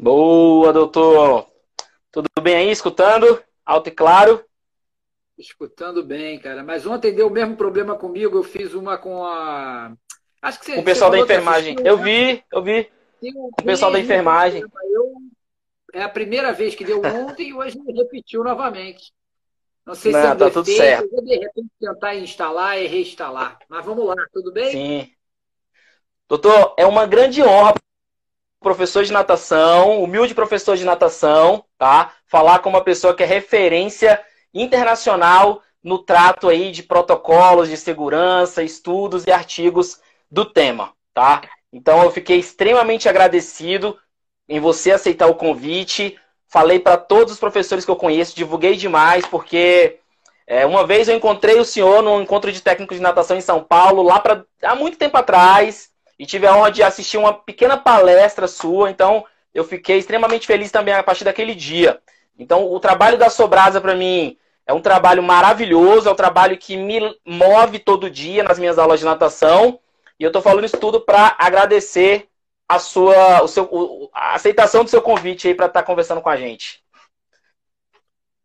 Boa, doutor. Tudo bem aí, escutando? Alto e claro? Escutando bem, cara. Mas ontem deu o mesmo problema comigo. Eu fiz uma com a. Acho que você. Com o pessoal da enfermagem. eu né? vi, eu vi. o pessoal da enfermagem. Eu... É a primeira vez que deu ontem e hoje repetiu novamente. Não sei Não, se é um tá defeito, tudo certo. Eu, de repente tentar instalar e reinstalar. Mas vamos lá, tudo bem? Sim. Doutor, é uma grande honra professor de natação, humilde professor de natação, tá? Falar com uma pessoa que é referência internacional no trato aí de protocolos de segurança, estudos e artigos do tema, tá? Então eu fiquei extremamente agradecido em você aceitar o convite. Falei para todos os professores que eu conheço, divulguei demais, porque é, uma vez eu encontrei o senhor num encontro de técnicos de natação em São Paulo, lá pra, há muito tempo atrás, e tive a honra de assistir uma pequena palestra sua, então eu fiquei extremamente feliz também a partir daquele dia. Então, o trabalho da Sobrasa, para mim, é um trabalho maravilhoso, é um trabalho que me move todo dia nas minhas aulas de natação. E eu estou falando isso tudo para agradecer a sua o seu, a aceitação do seu convite aí para estar tá conversando com a gente.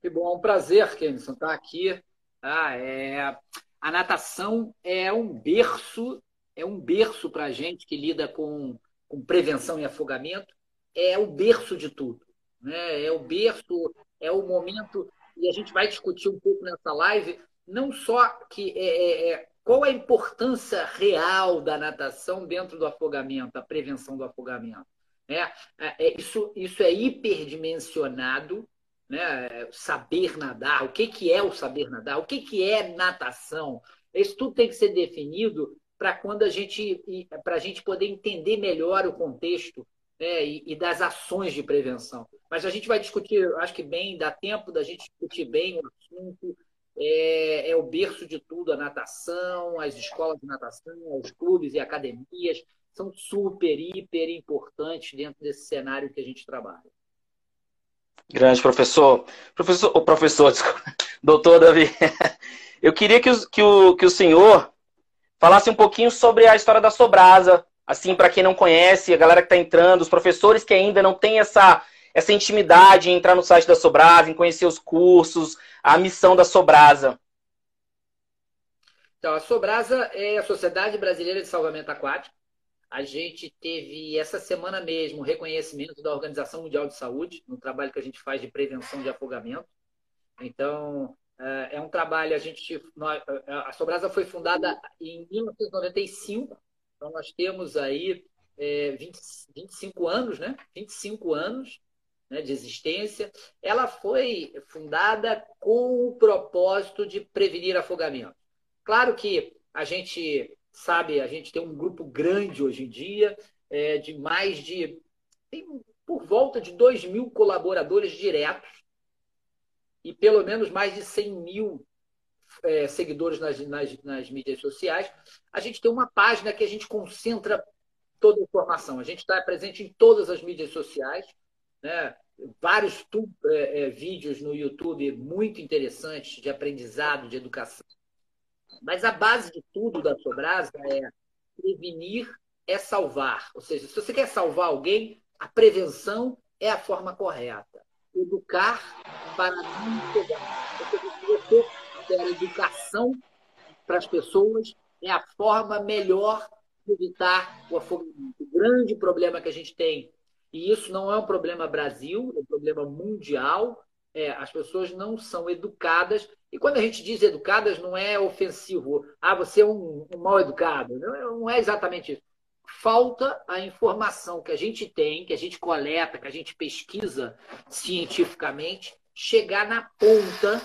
Que bom, é um prazer, Kenison, estar tá aqui. Ah, é... A natação é um berço, é um berço para a gente que lida com, com prevenção e afogamento. É o berço de tudo. Né? É o berço, é o momento e a gente vai discutir um pouco nessa live, não só que é, é, é, qual a importância real da natação dentro do afogamento, a prevenção do afogamento. Né? É, é isso, isso é hiperdimensionado, né? saber nadar, o que, que é o saber nadar, o que, que é natação. Isso tudo tem que ser definido para quando a gente para a gente poder entender melhor o contexto né, e, e, das ações de prevenção. Mas a gente vai discutir, acho que bem, dá tempo da gente discutir bem o assunto. É, é o berço de tudo, a natação, as escolas de natação, os clubes e academias são super, hiper importantes dentro desse cenário que a gente trabalha. Grande professor. Professor, professor, desculpa, doutor Davi, eu queria que que, o, que o senhor falasse um pouquinho sobre a história da Sobrasa, assim, para quem não conhece, a galera que está entrando, os professores que ainda não têm essa, essa intimidade em entrar no site da Sobrasa, em conhecer os cursos, a missão da Sobrasa? Então, a Sobrasa é a Sociedade Brasileira de Salvamento Aquático. A gente teve essa semana mesmo o reconhecimento da Organização Mundial de Saúde no trabalho que a gente faz de prevenção de afogamento. Então, é, é um trabalho, a gente. A Sobrasa foi fundada em 1995 então, nós temos aí é, 20, 25 anos, né? 25 anos né, de existência. Ela foi fundada com o propósito de prevenir afogamento. Claro que a gente sabe, a gente tem um grupo grande hoje em dia, é, de mais de. Tem por volta de 2 mil colaboradores diretos e pelo menos mais de 100 mil é, seguidores nas, nas, nas mídias sociais, a gente tem uma página que a gente concentra toda a informação. A gente está presente em todas as mídias sociais, né? vários tu, é, é, vídeos no YouTube muito interessantes de aprendizado, de educação. Mas a base de tudo da Sobrasa é prevenir é salvar. Ou seja, se você quer salvar alguém, a prevenção é a forma correta. Educar para pegar. Você educação para as pessoas é a forma melhor de evitar o afogamento. O grande problema que a gente tem, e isso não é um problema Brasil, é um problema mundial, é, as pessoas não são educadas. E quando a gente diz educadas, não é ofensivo. Ah, você é um, um mal educado. Não, não é exatamente isso. Falta a informação que a gente tem, que a gente coleta, que a gente pesquisa cientificamente, chegar na ponta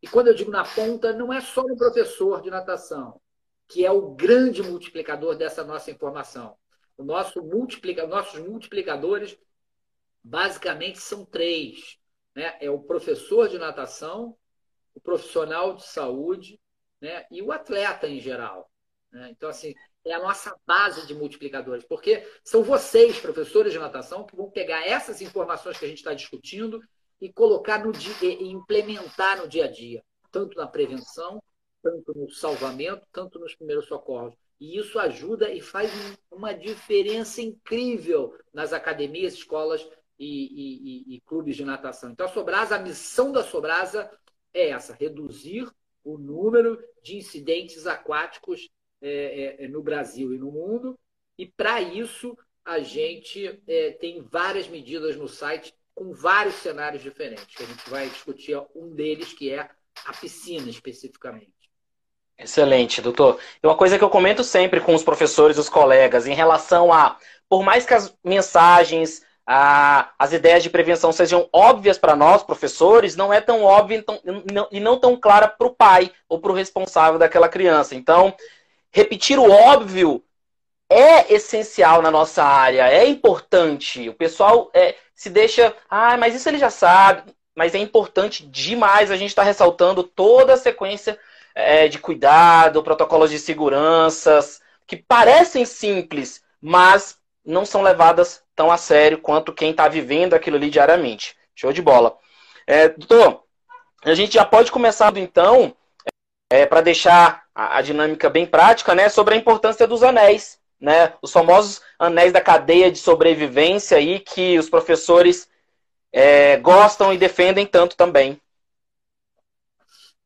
e quando eu digo na ponta, não é só no professor de natação, que é o grande multiplicador dessa nossa informação. O nosso multiplica, nossos multiplicadores basicamente são três. Né? É o professor de natação, o profissional de saúde né? e o atleta em geral. Né? Então, assim, é a nossa base de multiplicadores, porque são vocês, professores de natação, que vão pegar essas informações que a gente está discutindo e colocar no dia, e implementar no dia a dia, tanto na prevenção, tanto no salvamento, tanto nos primeiros socorros. E isso ajuda e faz uma diferença incrível nas academias, escolas e, e, e, clubes de natação. Então, a Sobrasa, a missão da Sobrasa é essa: reduzir o número de incidentes aquáticos é, é, é no Brasil e no mundo. E, para isso, a gente é, tem várias medidas no site com vários cenários diferentes. A gente vai discutir um deles, que é a piscina, especificamente. Excelente, doutor. E uma coisa que eu comento sempre com os professores e os colegas em relação a, por mais que as mensagens, a, as ideias de prevenção sejam óbvias para nós, professores, não é tão óbvio então, e não tão clara para o pai ou para o responsável daquela criança. Então, repetir o óbvio é essencial na nossa área, é importante. O pessoal é, se deixa, ah, mas isso ele já sabe. Mas é importante demais a gente estar tá ressaltando toda a sequência é, de cuidado, protocolos de seguranças, que parecem simples, mas não são levadas tão a sério quanto quem está vivendo aquilo ali diariamente. Show de bola. É, doutor, a gente já pode começar então, é, para deixar a, a, dinâmica bem prática, né, sobre a importância dos anéis, né, os famosos anéis da cadeia de sobrevivência aí que os professores é, gostam e defendem tanto também.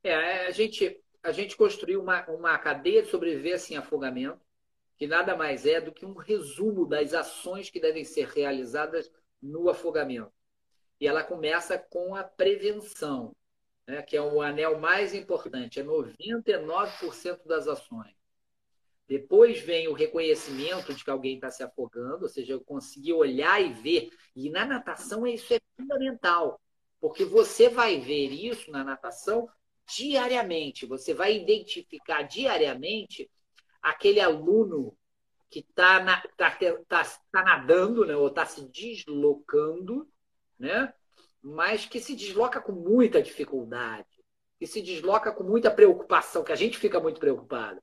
É, a gente a gente construiu uma, uma cadeia de sobrevivência em afogamento, que nada mais é do que um resumo das ações que devem ser realizadas no afogamento. E ela começa com a prevenção, né, que é o anel mais importante, é 99% das ações. Depois vem o reconhecimento de que alguém está se afogando, ou seja, eu consegui olhar e ver. E na natação isso é fundamental, porque você vai ver isso na natação diariamente. Você vai identificar diariamente aquele aluno que está tá, tá, tá nadando, né, ou está se deslocando, né, mas que se desloca com muita dificuldade, que se desloca com muita preocupação, que a gente fica muito preocupado.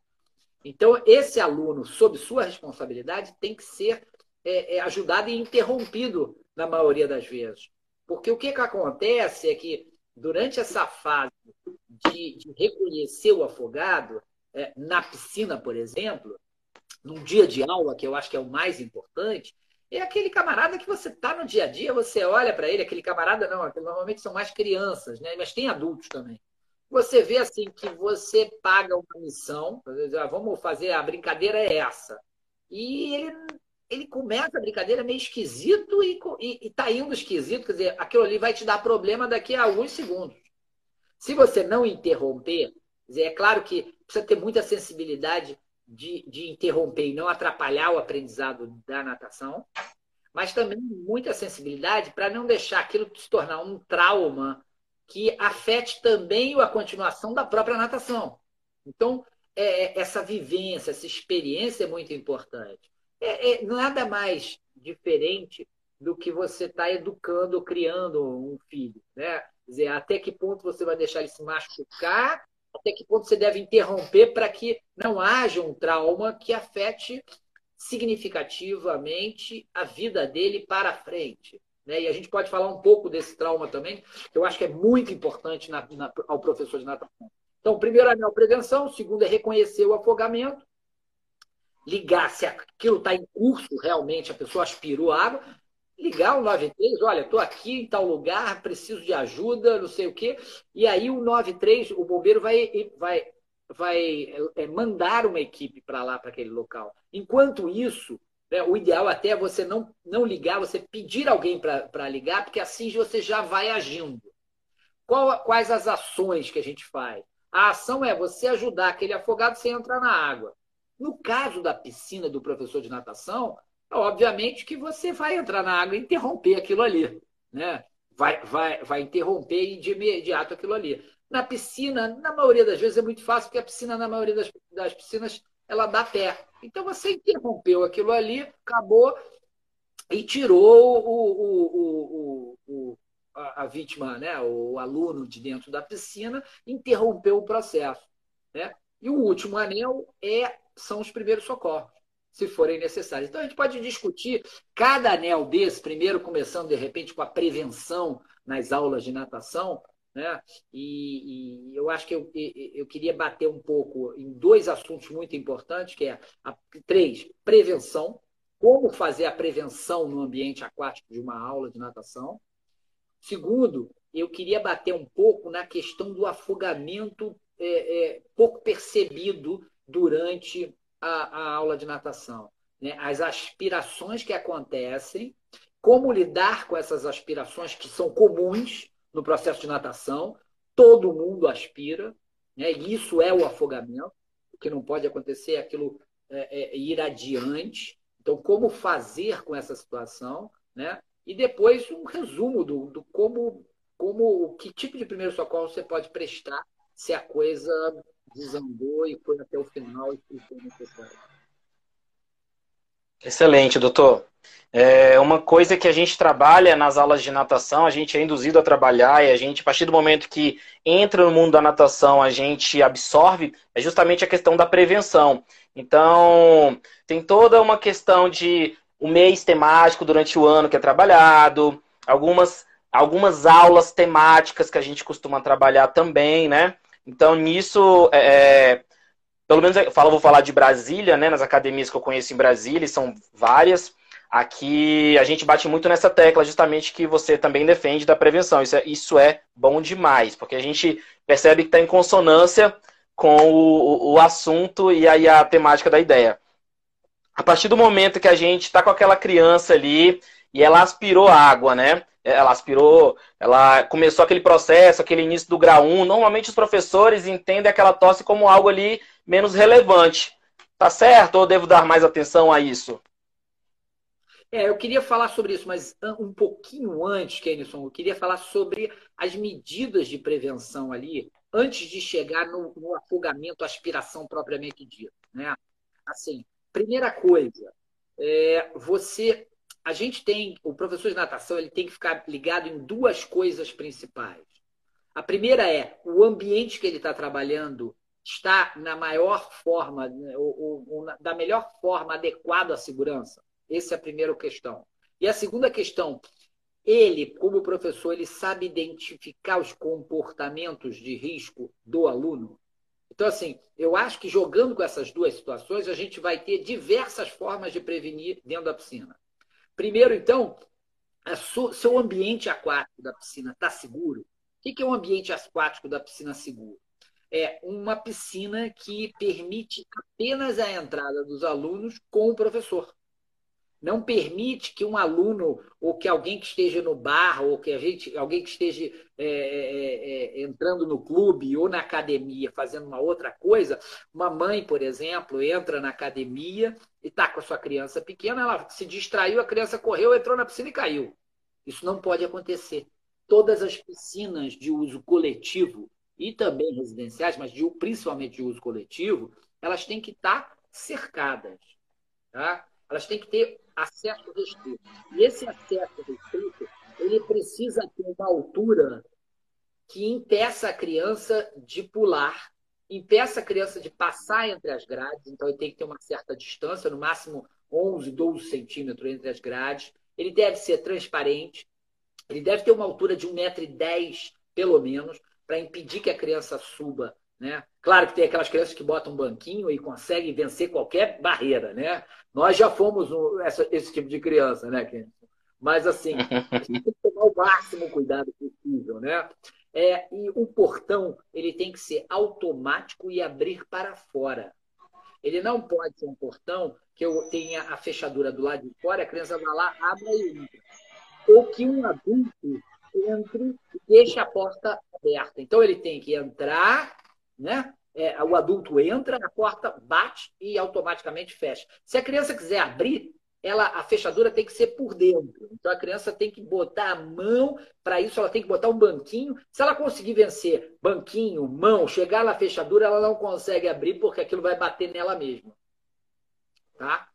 Então, esse aluno, sob sua responsabilidade, tem que ser é, é, ajudado e interrompido na maioria das vezes. Porque o que, que acontece é que, durante essa fase de, de reconhecer o afogado, é, na piscina, por exemplo, num dia de aula, que eu acho que é o mais importante, é aquele camarada que você está no dia a dia, você olha para ele, aquele camarada não, normalmente são mais crianças, né? mas tem adultos também. Você vê assim que você paga uma missão, ah, vamos fazer, a brincadeira é essa. E ele, ele começa a brincadeira meio esquisito e, e, e tá indo esquisito, quer dizer, aquilo ali vai te dar problema daqui a alguns segundos. Se você não interromper, dizer, é claro que precisa ter muita sensibilidade de, de interromper e não atrapalhar o aprendizado da natação, mas também muita sensibilidade para não deixar aquilo se tornar um trauma que afete também a continuação da própria natação. Então, é, é essa vivência, essa experiência é muito importante. É, é nada mais diferente do que você está educando, criando um filho. Né? dizer, até que ponto você vai deixar ele se machucar, até que ponto você deve interromper para que não haja um trauma que afete significativamente a vida dele para frente. Né? E a gente pode falar um pouco desse trauma também, que eu acho que é muito importante na, na, ao professor de natação. Então, primeiro é a prevenção, segundo é reconhecer o afogamento, ligar se aquilo está em curso realmente, a pessoa aspirou água, ligar o 93, olha, estou aqui em tal lugar, preciso de ajuda, não sei o quê. E aí o 93, o bombeiro vai, vai, vai é, mandar uma equipe para lá, para aquele local. Enquanto isso, né, o ideal até é você não, não ligar, você pedir alguém para ligar, porque assim você já vai agindo. Qual, quais as ações que a gente faz? A ação é você ajudar aquele afogado sem entrar na água. No caso da piscina do professor de natação, obviamente que você vai entrar na água e interromper aquilo ali, né? Vai, vai, vai interromper de imediato aquilo ali. Na piscina, na maioria das vezes é muito fácil, porque a piscina, na maioria das, das piscinas, ela dá pé. Então você interrompeu aquilo ali, acabou e tirou o, o, o, a, a, vítima, né? o aluno de dentro da piscina, interrompeu o processo. Né? E o último anel é, são os primeiros socorros se forem necessários. Então a gente pode discutir cada anel desse, primeiro começando de repente com a prevenção nas aulas de natação, né? E, e eu acho que eu, eu queria bater um pouco em dois assuntos muito importantes, que é a, três, prevenção, como fazer a prevenção no ambiente aquático de uma aula de natação. Segundo, eu queria bater um pouco na questão do afogamento é, é, pouco percebido durante a, a aula de natação. Né? As aspirações que acontecem, como lidar com essas aspirações que são comuns no processo de natação, todo mundo aspira, né? e isso é o afogamento. O que não pode acontecer é aquilo é, é, ir adiante. Então, como fazer com essa situação, né? E depois um resumo do, do como, como, que tipo de primeiro socorro você pode prestar se a coisa desandou e foi até o final e foi necessário. Excelente, doutor. É uma coisa que a gente trabalha nas aulas de natação, a gente é induzido a trabalhar e a gente, a partir do momento que entra no mundo da natação, a gente absorve, é justamente a questão da prevenção. Então, tem toda uma questão de o um mês temático durante o ano que é trabalhado, algumas, algumas aulas temáticas que a gente costuma trabalhar também, né? Então, nisso, é, é, pelo menos eu falo, vou falar de Brasília, né? Nas academias que eu conheço em Brasília, são várias. Aqui a gente bate muito nessa tecla, justamente que você também defende da prevenção. Isso é, isso é bom demais, porque a gente percebe que está em consonância com o, o assunto e aí a temática da ideia. A partir do momento que a gente está com aquela criança ali e ela aspirou água, né? ela aspirou, ela começou aquele processo, aquele início do grau 1. Normalmente os professores entendem aquela tosse como algo ali menos relevante. Tá certo ou devo dar mais atenção a isso? É, eu queria falar sobre isso, mas um pouquinho antes, Kenison, eu queria falar sobre as medidas de prevenção ali, antes de chegar no, no afogamento, aspiração propriamente dita. Né? Assim, primeira coisa, é, você a gente tem, o professor de natação, ele tem que ficar ligado em duas coisas principais. A primeira é o ambiente que ele está trabalhando está na maior forma, né, ou, ou, ou, da melhor forma adequado à segurança. Essa é a primeira questão. E a segunda questão, ele, como professor, ele sabe identificar os comportamentos de risco do aluno. Então, assim, eu acho que jogando com essas duas situações, a gente vai ter diversas formas de prevenir dentro da piscina. Primeiro, então, seu ambiente aquático da piscina está seguro? O que é um ambiente aquático da piscina seguro? É uma piscina que permite apenas a entrada dos alunos com o professor não permite que um aluno ou que alguém que esteja no bar ou que a gente, alguém que esteja é, é, é, entrando no clube ou na academia fazendo uma outra coisa, uma mãe, por exemplo, entra na academia e está com a sua criança pequena, ela se distraiu, a criança correu, entrou na piscina e caiu. Isso não pode acontecer. Todas as piscinas de uso coletivo e também residenciais, mas de, principalmente de uso coletivo, elas têm que estar cercadas. Tá? Elas têm que ter acesso restrito. E esse acesso restrito, ele precisa ter uma altura que impeça a criança de pular, impeça a criança de passar entre as grades, então ele tem que ter uma certa distância, no máximo 11, 12 centímetros entre as grades. Ele deve ser transparente, ele deve ter uma altura de 1,10m, pelo menos, para impedir que a criança suba né? Claro que tem aquelas crianças que botam um banquinho e conseguem vencer qualquer barreira, né? Nós já fomos um, essa, esse tipo de criança, né, Ken? Mas assim, a gente tem que tomar o máximo cuidado possível, né? É, e o portão ele tem que ser automático e abrir para fora. Ele não pode ser um portão que eu tenha a fechadura do lado de fora, a criança vai lá, abre e entra. Ou que um adulto entre e deixe a porta aberta. Então ele tem que entrar né? É, o adulto entra, a porta bate e automaticamente fecha. Se a criança quiser abrir, ela, a fechadura tem que ser por dentro. Então a criança tem que botar a mão, para isso ela tem que botar um banquinho. Se ela conseguir vencer banquinho, mão, chegar na fechadura, ela não consegue abrir porque aquilo vai bater nela mesma. Tá?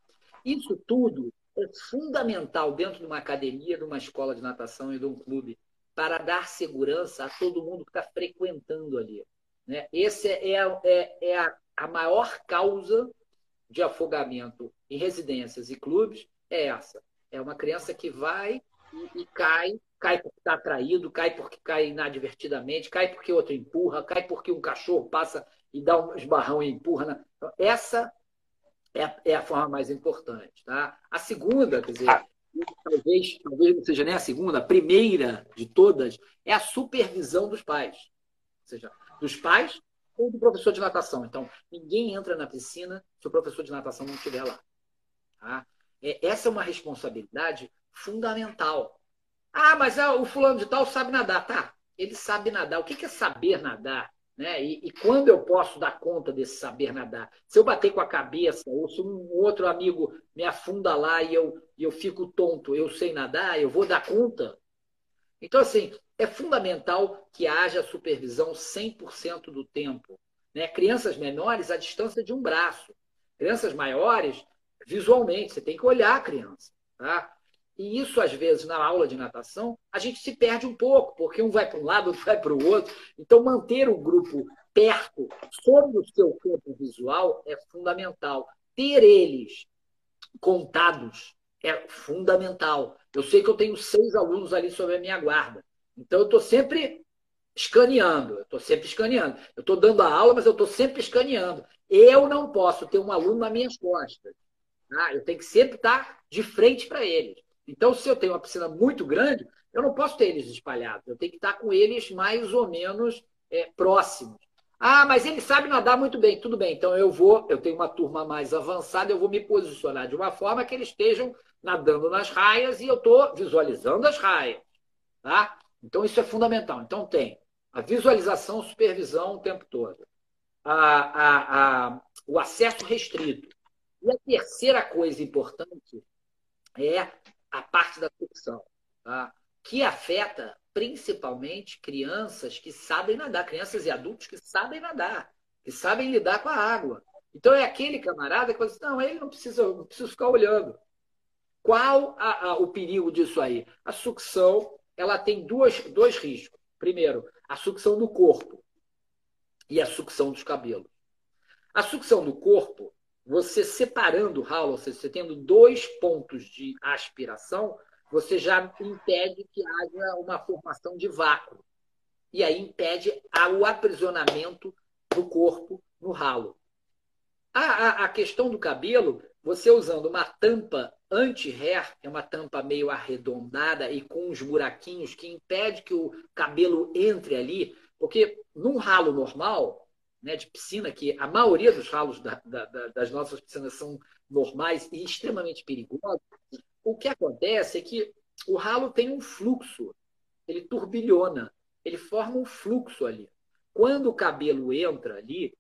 Isso tudo é fundamental dentro de uma academia, de uma escola de natação e de um clube para dar segurança a todo mundo que está frequentando ali. Né? Essa é, é, é a, a maior causa de afogamento em residências e clubes, é essa. É uma criança que vai e, e cai, cai porque está atraído, cai porque cai inadvertidamente, cai porque outro empurra, cai porque um cachorro passa e dá um esbarrão e empurra. Na... Então, essa é, é a forma mais importante. Tá? A segunda, quer dizer, talvez, talvez não seja nem a segunda, a primeira de todas é a supervisão dos pais. Ou seja, dos pais ou do professor de natação. Então, ninguém entra na piscina se o professor de natação não estiver lá. Tá? É, essa é uma responsabilidade fundamental. Ah, mas ah, o fulano de tal sabe nadar. Tá, ele sabe nadar. O que é saber nadar? Né? E, e, quando eu posso dar conta desse saber nadar? Se eu bater com a cabeça, ou se um outro amigo me afunda lá e eu, e eu fico tonto, eu sei nadar, eu vou dar conta? Então, assim, é fundamental que haja supervisão 100% do tempo. Né? Crianças menores, à distância de um braço. Crianças maiores, visualmente, você tem que olhar a criança. Tá? E isso, às vezes, na aula de natação, a gente se perde um pouco, porque um vai para um lado, outro vai para o outro. Então, manter o grupo perto, sobre o seu campo visual, é fundamental. Ter eles contados é fundamental. Eu sei que eu tenho seis alunos ali sob a minha guarda. Então, eu estou sempre escaneando. Eu estou sempre escaneando. Eu estou dando a aula, mas eu estou sempre escaneando. Eu não posso ter um aluno nas minhas costas. Tá? Eu tenho que sempre estar de frente para eles. Então, se eu tenho uma piscina muito grande, eu não posso ter eles espalhados. Eu tenho que estar com eles mais ou menos é, próximos. Ah, mas ele sabe nadar muito bem. Tudo bem, então eu vou, eu tenho uma turma mais avançada, eu vou me posicionar de uma forma que eles estejam nadando nas raias e eu estou visualizando as raias. Tá? Então, isso é fundamental. Então, tem a visualização, supervisão o tempo todo. A, a, a, o acesso restrito. E a terceira coisa importante é a parte da sucção, tá? que afeta principalmente crianças que sabem nadar, crianças e adultos que sabem nadar, que sabem lidar com a água. Então é aquele camarada que fala assim, não, ele não precisa, não precisa ficar olhando. Qual a, a, o perigo disso aí? A sucção ela tem duas, dois riscos. Primeiro, a sucção do corpo e a sucção dos cabelos. A sucção do corpo você separando o ralo, ou seja, você tendo dois pontos de aspiração, você já impede que haja uma formação de vácuo. E aí impede o aprisionamento do corpo no ralo. A, a, a questão do cabelo, você usando uma tampa anti-hair, é uma tampa meio arredondada e com uns buraquinhos que impede que o cabelo entre ali, porque num ralo normal, né, de piscina, que a maioria dos ralos da, da, das nossas piscinas são normais e extremamente perigosos, o que acontece é que o ralo tem um fluxo, ele turbilhona, ele forma um fluxo ali. Quando o cabelo entra ali,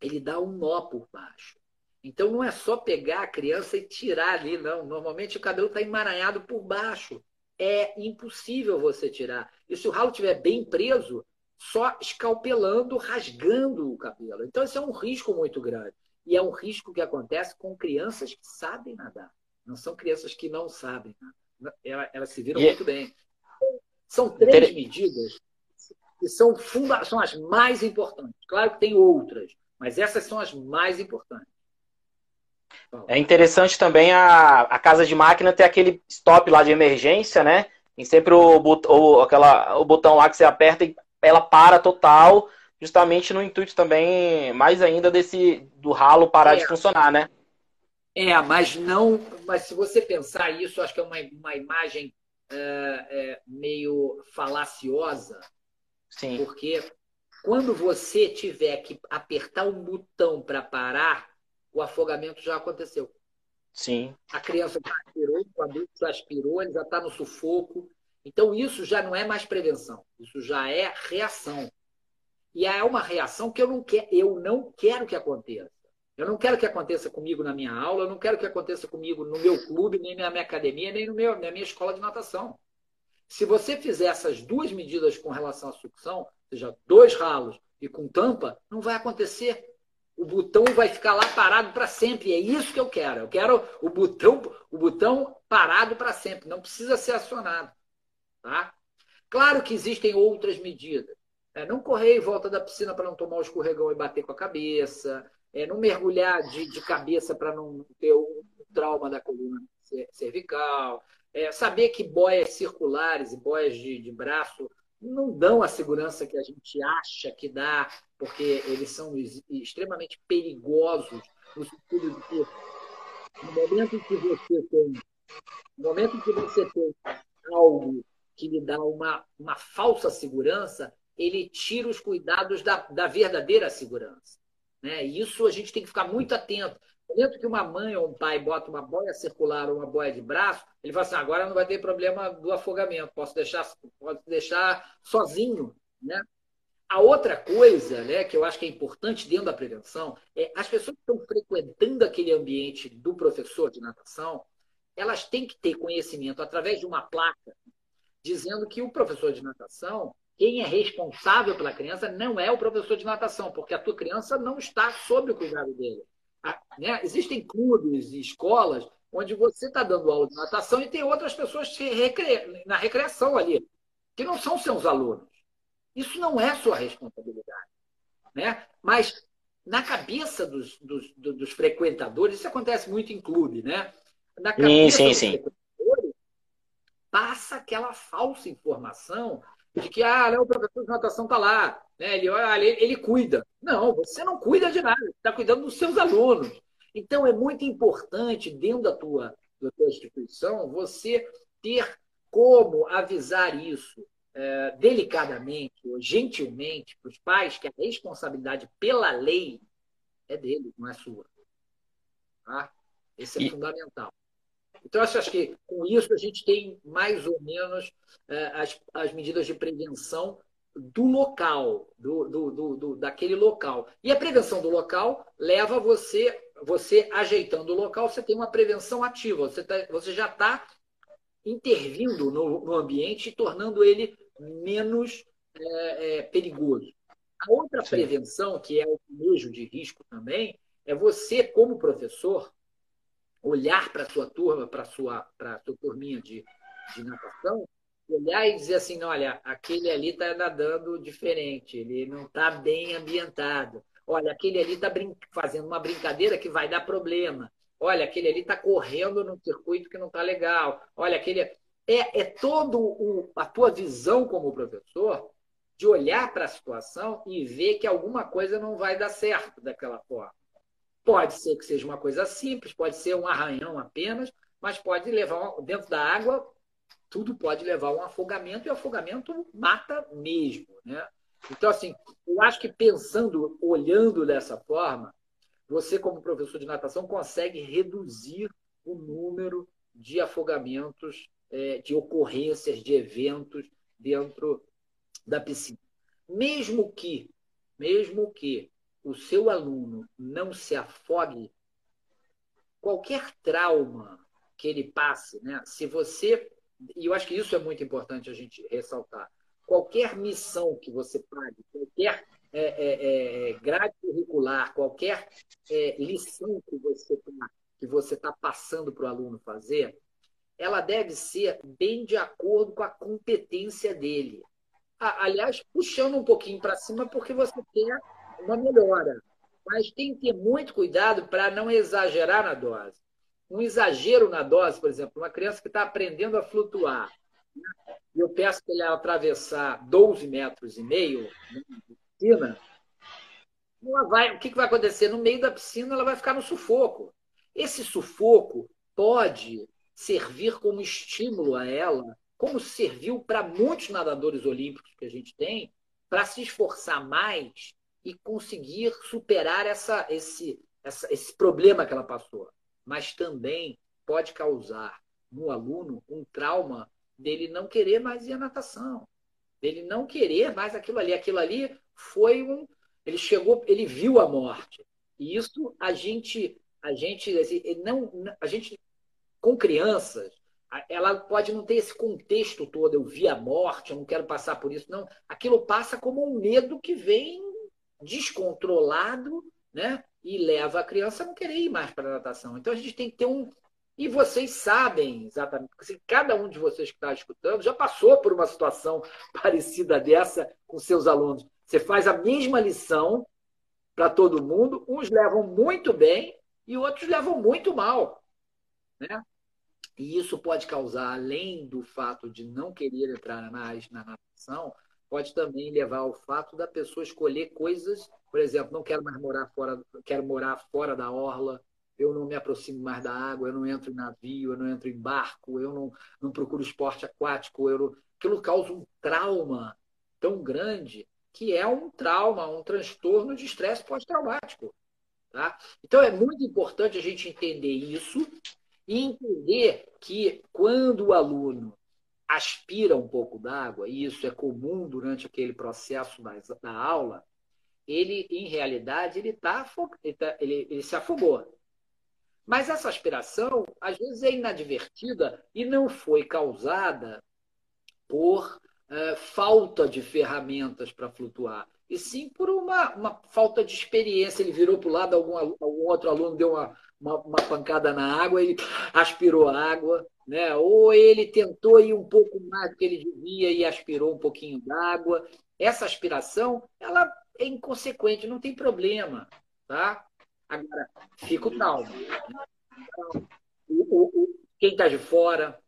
ele dá um nó por baixo. Então não é só pegar a criança e tirar ali, não. Normalmente o cabelo está emaranhado por baixo. É impossível você tirar. E se o ralo estiver bem preso, só escalpelando, rasgando o cabelo. Então, isso é um risco muito grande. E é um risco que acontece com crianças que sabem nadar. Não são crianças que não sabem elas se viram e... É muito bem. São três Inter... medidas que são, funda... são as mais importantes. Claro que tem outras, mas essas são as mais importantes. É interessante também a, a casa de máquina ter aquele stop lá de emergência, né? Tem sempre o, o, aquela, o botão lá que você aperta e ela para total, justamente no intuito também, mais ainda, desse do ralo parar é. de funcionar, né? É, mas não. Mas se você pensar isso, acho que é uma, uma imagem é, é, meio falaciosa. Sim. Porque quando você tiver que apertar um botão para parar, o afogamento já aconteceu. Sim. A criança já aspirou, o adulto já aspirou, ele já está no sufoco. Então, isso já não é mais prevenção, isso já é reação. E é uma reação que eu não, quer, eu não quero que aconteça. Eu não quero que aconteça comigo na minha aula, eu não quero que aconteça comigo no meu clube, nem na minha academia, nem no meu, na minha escola de natação. Se você fizer essas duas medidas com relação à sucção, ou seja, dois ralos e com tampa, não vai acontecer. O botão vai ficar lá parado para sempre. É isso que eu quero. Eu quero o botão, o botão parado para sempre. Não precisa ser acionado. Tá? Claro que existem outras medidas. É, não correr em volta da piscina para não tomar o escorregão e bater com a cabeça. É, não mergulhar de, de cabeça para não ter o trauma da coluna cervical. É, saber que boias circulares e boias de, de braço não dão a segurança que a gente acha que dá, porque eles são extremamente perigosos no sentido de que no momento em que você tem, no momento em que você tem algo que lhe dá uma, uma falsa segurança, ele tira os cuidados da, da verdadeira segurança. Né? E isso a gente tem que ficar muito atento. Momento que uma mãe ou um pai bota uma boia circular ou uma boia de braço, ele fala assim: agora não vai ter problema do afogamento, posso deixar, posso deixar sozinho. Né? A outra coisa né, que eu acho que é importante dentro da prevenção é as pessoas que estão frequentando aquele ambiente do professor de natação, elas têm que ter conhecimento através de uma placa dizendo que o professor de natação, quem é responsável pela criança não é o professor de natação, porque a tua criança não está sob o cuidado dele. Né? Existem clubes e escolas onde você está dando aula de natação e tem outras pessoas na recreação ali, que não são seus alunos. Isso não é sua responsabilidade. Né? Mas na cabeça dos, dos, dos frequentadores, isso acontece muito em clube, né? Na cabeça sim, sim, sim. passa aquela falsa informação de que ah, o professor de natação está lá, né? ele, olha, ele, ele cuida. Não, você não cuida de nada, está cuidando dos seus alunos. Então é muito importante, dentro da tua, da tua instituição, você ter como avisar isso é, delicadamente ou gentilmente para os pais que a responsabilidade pela lei é dele, não é sua. Tá? Esse é e... fundamental. Então, eu acho que com isso a gente tem mais ou menos é, as, as medidas de prevenção do local, do, do, do, do, daquele local. E a prevenção do local leva você, você ajeitando o local, você tem uma prevenção ativa, você, tá, você já está intervindo no, no ambiente e tornando ele menos é, é, perigoso. A outra Sim. prevenção, que é o manejo de risco também, é você, como professor, olhar para a sua turma, para a sua, sua turminha de, de natação, olhar e dizer assim, olha, aquele ali está nadando diferente, ele não está bem ambientado. Olha, aquele ali está fazendo uma brincadeira que vai dar problema. Olha, aquele ali está correndo num circuito que não está legal. Olha, aquele é, é todo o, a tua visão como professor de olhar para a situação e ver que alguma coisa não vai dar certo daquela forma. Pode ser que seja uma coisa simples, pode ser um arranhão apenas, mas pode levar dentro da água, tudo pode levar a um afogamento e o afogamento mata mesmo, né? Então assim, eu acho que pensando, olhando dessa forma, você como professor de natação consegue reduzir o número de afogamentos é, de ocorrências, de eventos dentro da piscina. Mesmo que, mesmo que o seu aluno não se afogue, qualquer trauma que ele passe, né? Se você, e eu acho que isso é muito importante a gente ressaltar, qualquer missão que você pague, qualquer é, é, é, grade curricular, qualquer é, lição que você tá, que você está passando para o aluno fazer, ela deve ser bem de acordo com a competência dele. Aliás, puxando um pouquinho para cima, porque você quer uma melhora. Mas tem que ter muito cuidado para não exagerar na dose. Um exagero na dose, por exemplo, uma criança que está aprendendo a flutuar, né? e eu peço que ele atravessar 12 metros e meio na piscina, ela vai, o que, que vai acontecer? No meio da piscina, ela vai ficar no sufoco. Esse sufoco pode servir como estímulo a ela, como serviu para muitos nadadores olímpicos que a gente tem, para se esforçar mais e conseguir superar essa, esse, essa, esse problema que ela passou. Mas também pode causar no aluno um trauma dele não querer mais ir à natação, dele não querer mais aquilo ali. Aquilo ali foi um. Ele chegou, ele viu a morte. E isso a gente, a gente, assim, não, a gente com crianças, ela pode não ter esse contexto todo, eu vi a morte, eu não quero passar por isso, não. Aquilo passa como um medo que vem descontrolado, né? E leva a criança a não querer ir mais para a natação. Então a gente tem que ter um. E vocês sabem exatamente, assim, cada um de vocês que está escutando já passou por uma situação parecida dessa com seus alunos. Você faz a mesma lição para todo mundo, uns levam muito bem e outros levam muito mal. Né? E isso pode causar, além do fato de não querer entrar mais na natação, pode também levar ao fato da pessoa escolher coisas, por exemplo, não quero mais morar fora, quero morar fora da orla, eu não me aproximo mais da água, eu não entro em navio, eu não entro em barco, eu não, não procuro esporte aquático, eu não... aquilo causa um trauma tão grande que é um trauma, um transtorno de estresse pós-traumático. Tá? Então é muito importante a gente entender isso e entender que quando o aluno aspira um pouco d'água, e isso é comum durante aquele processo da, da aula, ele, em realidade, ele, tá, ele, tá, ele, ele se afogou. Mas essa aspiração, às vezes, é inadvertida e não foi causada por uh, falta de ferramentas para flutuar, e sim por uma, uma falta de experiência. Ele virou para o lado, algum, algum outro aluno deu uma, uma, uma pancada na água, ele aspirou a água, né? ou ele tentou ir um pouco mais do que ele devia e aspirou um pouquinho d'água. Essa aspiração ela é inconsequente, não tem problema. Tá? Agora, fica o trauma. quem está de fora,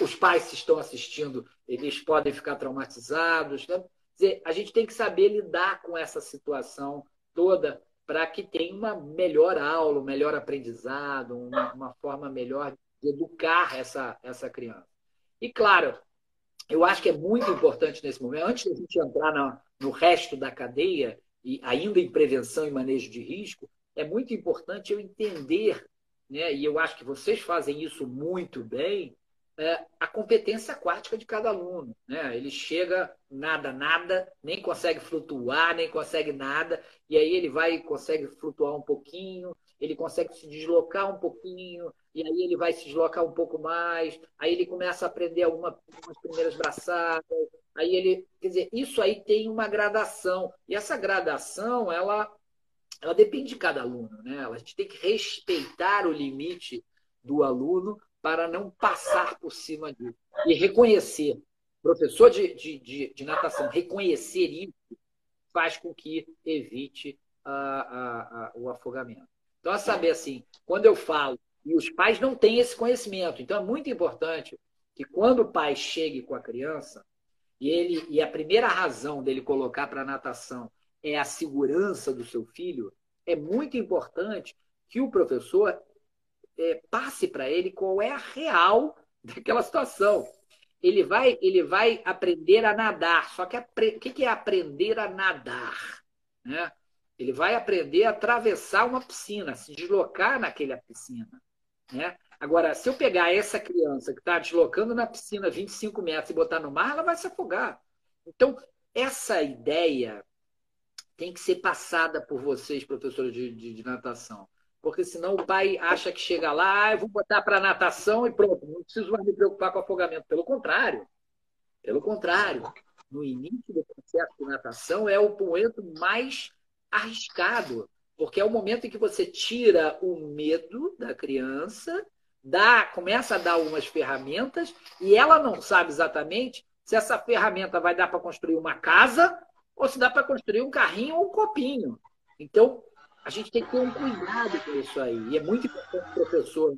os pais que estão assistindo, eles podem ficar traumatizados. Né? Dizer, a gente tem que saber lidar com essa situação toda para que tenha uma melhor aula, um melhor aprendizado, uma, uma forma melhor de educar essa, essa criança. E, claro, eu acho que é muito importante nesse momento, antes da gente entrar na, no resto da cadeia, e ainda em prevenção e manejo de risco, é muito importante eu entender, né, e eu acho que vocês fazem isso muito bem, é, a competência aquática de cada aluno. Né? Ele chega nada, nada, nem consegue flutuar, nem consegue nada, e aí ele vai consegue flutuar um pouquinho, ele consegue se deslocar um pouquinho, e aí ele vai se deslocar um pouco mais, aí ele começa a aprender algumas primeiras braçadas, aí ele, quer dizer, isso aí tem uma gradação, e essa gradação, ela, ela depende de cada aluno, né? A gente tem que respeitar o limite do aluno para não passar por cima disso. E reconhecer, professor de, de, de, de natação, reconhecer isso faz com que evite a, a, a, o afogamento. Então, a saber assim, quando eu falo, e os pais não têm esse conhecimento, então é muito importante que quando o pai chegue com a criança, e, ele, e a primeira razão dele colocar para a natação é a segurança do seu filho, é muito importante que o professor é, passe para ele qual é a real daquela situação. Ele vai, ele vai aprender a nadar. Só que o que é aprender a nadar? Né? Ele vai aprender a atravessar uma piscina, se deslocar naquela piscina. Né? Agora, se eu pegar essa criança que está deslocando na piscina 25 metros e botar no mar, ela vai se afogar. Então, essa ideia tem que ser passada por vocês, professores de, de, de natação porque senão o pai acha que chega lá, ah, eu vou botar para natação e pronto, não preciso mais me preocupar com afogamento. Pelo contrário, pelo contrário, no início do processo de natação é o momento mais arriscado, porque é o momento em que você tira o medo da criança, dá, começa a dar umas ferramentas e ela não sabe exatamente se essa ferramenta vai dar para construir uma casa ou se dá para construir um carrinho ou um copinho. Então, a gente tem que ter um cuidado com isso aí. E é muito importante o professor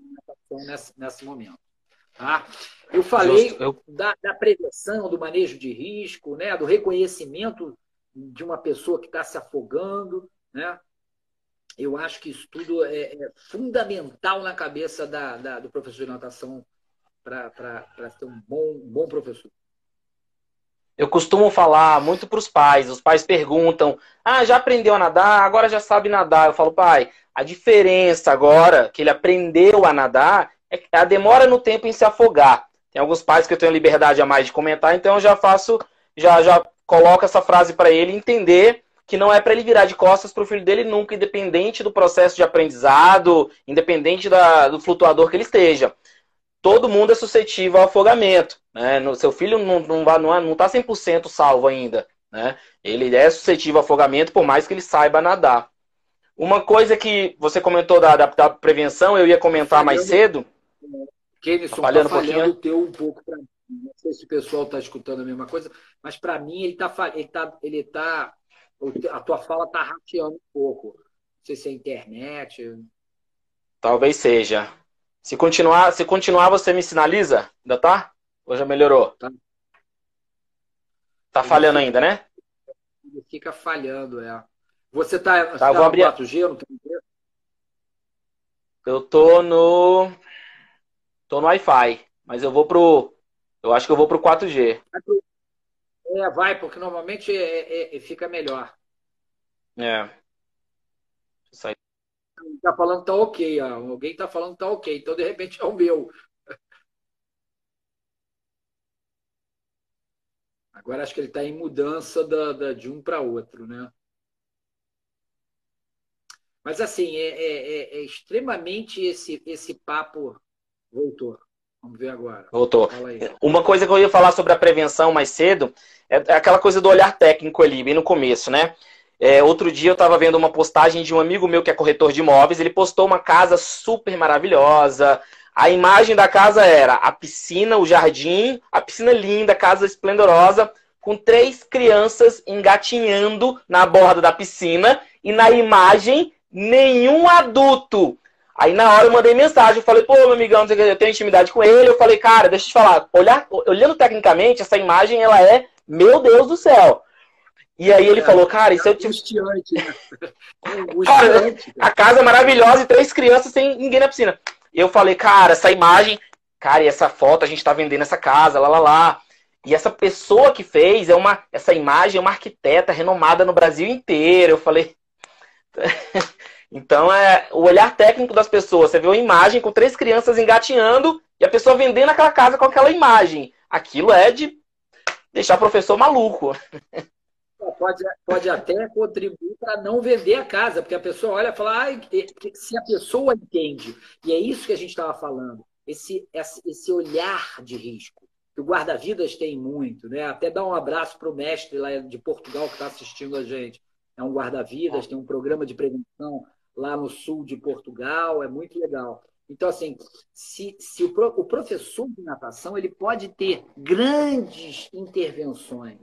nesse, nesse momento. Tá? Eu falei eu... Da, da, prevenção, do manejo de risco, né? do reconhecimento de uma pessoa que está se afogando. Né? Eu acho que isso tudo é, é fundamental na cabeça da, da, do professor de natação para ser um bom, um bom professor. Eu costumo falar muito para os pais. Os pais perguntam: Ah, já aprendeu a nadar? Agora já sabe nadar. Eu falo, pai, a diferença agora que ele aprendeu a nadar é a demora no tempo em se afogar. Tem alguns pais que eu tenho liberdade a mais de comentar, então eu já faço, já já coloco essa frase para ele entender que não é para ele virar de costas para o filho dele nunca, independente do processo de aprendizado, independente da, do flutuador que ele esteja todo mundo é suscetível ao afogamento. Né? No, seu filho não está não, não, não tá 100% salvo ainda. Né? Ele é suscetível ao afogamento, por mais que ele saiba nadar. Uma coisa que você comentou da, da, da prevenção, eu ia comentar falhando, mais cedo. Kenison, tá falhando, tá falhando um pouquinho. teu um pouco para mim. Não sei se o pessoal está escutando a mesma coisa, mas para mim ele está ele tá, ele tá, a tua fala está rateando um pouco. Não sei se é internet. Talvez seja. Se continuar, se continuar, você me sinaliza? Ainda tá? Ou já melhorou? Tá. Tá falhando ainda, né? Fica falhando, é. Você tá, tá, tá vou abrir... 4G, não tem Eu tô no. Tô no Wi-Fi, mas eu vou pro. Eu acho que eu vou pro 4G. É, vai, porque normalmente é, é, é fica melhor. É. Tá falando que tá ok, ó. alguém tá falando que tá ok, então de repente é o meu. Agora acho que ele está em mudança da, da, de um para outro, né? Mas assim, é, é, é, é, extremamente esse, esse papo. Voltou. Vamos ver agora. Voltou. Uma coisa que eu ia falar sobre a prevenção mais cedo é, é aquela coisa do olhar técnico ali, bem no começo, né? É, outro dia eu estava vendo uma postagem de um amigo meu que é corretor de imóveis. Ele postou uma casa super maravilhosa. A imagem da casa era a piscina, o jardim, a piscina linda, casa esplendorosa, com três crianças engatinhando na borda da piscina e na imagem nenhum adulto. Aí na hora eu mandei mensagem, eu falei, pô, meu amigão, eu tenho intimidade com ele. Eu falei, cara, deixa eu te falar, olhar, olhando tecnicamente, essa imagem ela é, meu Deus do céu. E aí ele é, falou, cara, isso é eu tive. Né? cara, a casa é maravilhosa e três crianças sem ninguém na piscina. Eu falei, cara, essa imagem, cara, e essa foto a gente tá vendendo essa casa, lá lá lá. E essa pessoa que fez é uma, essa imagem é uma arquiteta renomada no Brasil inteiro. Eu falei. então é o olhar técnico das pessoas. Você vê uma imagem com três crianças engateando e a pessoa vendendo aquela casa com aquela imagem. Aquilo é de deixar o professor maluco. Pode, pode até contribuir para não vender a casa, porque a pessoa olha e fala, ah, se a pessoa entende, e é isso que a gente estava falando, esse, esse olhar de risco que o guarda-vidas tem muito, né? Até dar um abraço para o mestre lá de Portugal que está assistindo a gente. É um guarda-vidas, tem um programa de prevenção lá no sul de Portugal, é muito legal. Então, assim, se, se o, o professor de natação ele pode ter grandes intervenções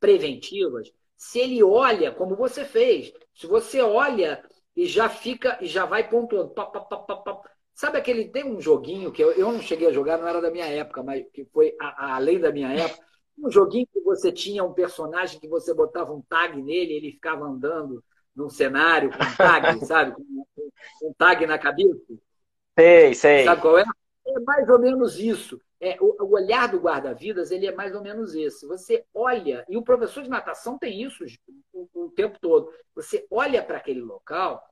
preventivas se ele olha como você fez. Se você olha e já fica e já vai pontuando. Pá, pá, pá, Sabe aquele. Tem um joguinho que eu, eu não cheguei a jogar, não era da minha época, mas que foi a, além da minha época. Um joguinho que você tinha um personagem que você botava um tag nele, ele ficava andando num cenário com um tag, sabe? Com um tag na cabeça. Sei, sei. Sabe qual é? É mais ou menos isso. É, o, o olhar do guarda-vidas ele é mais ou menos esse. Você olha, e o professor de natação tem isso o, o tempo todo. Você olha para aquele local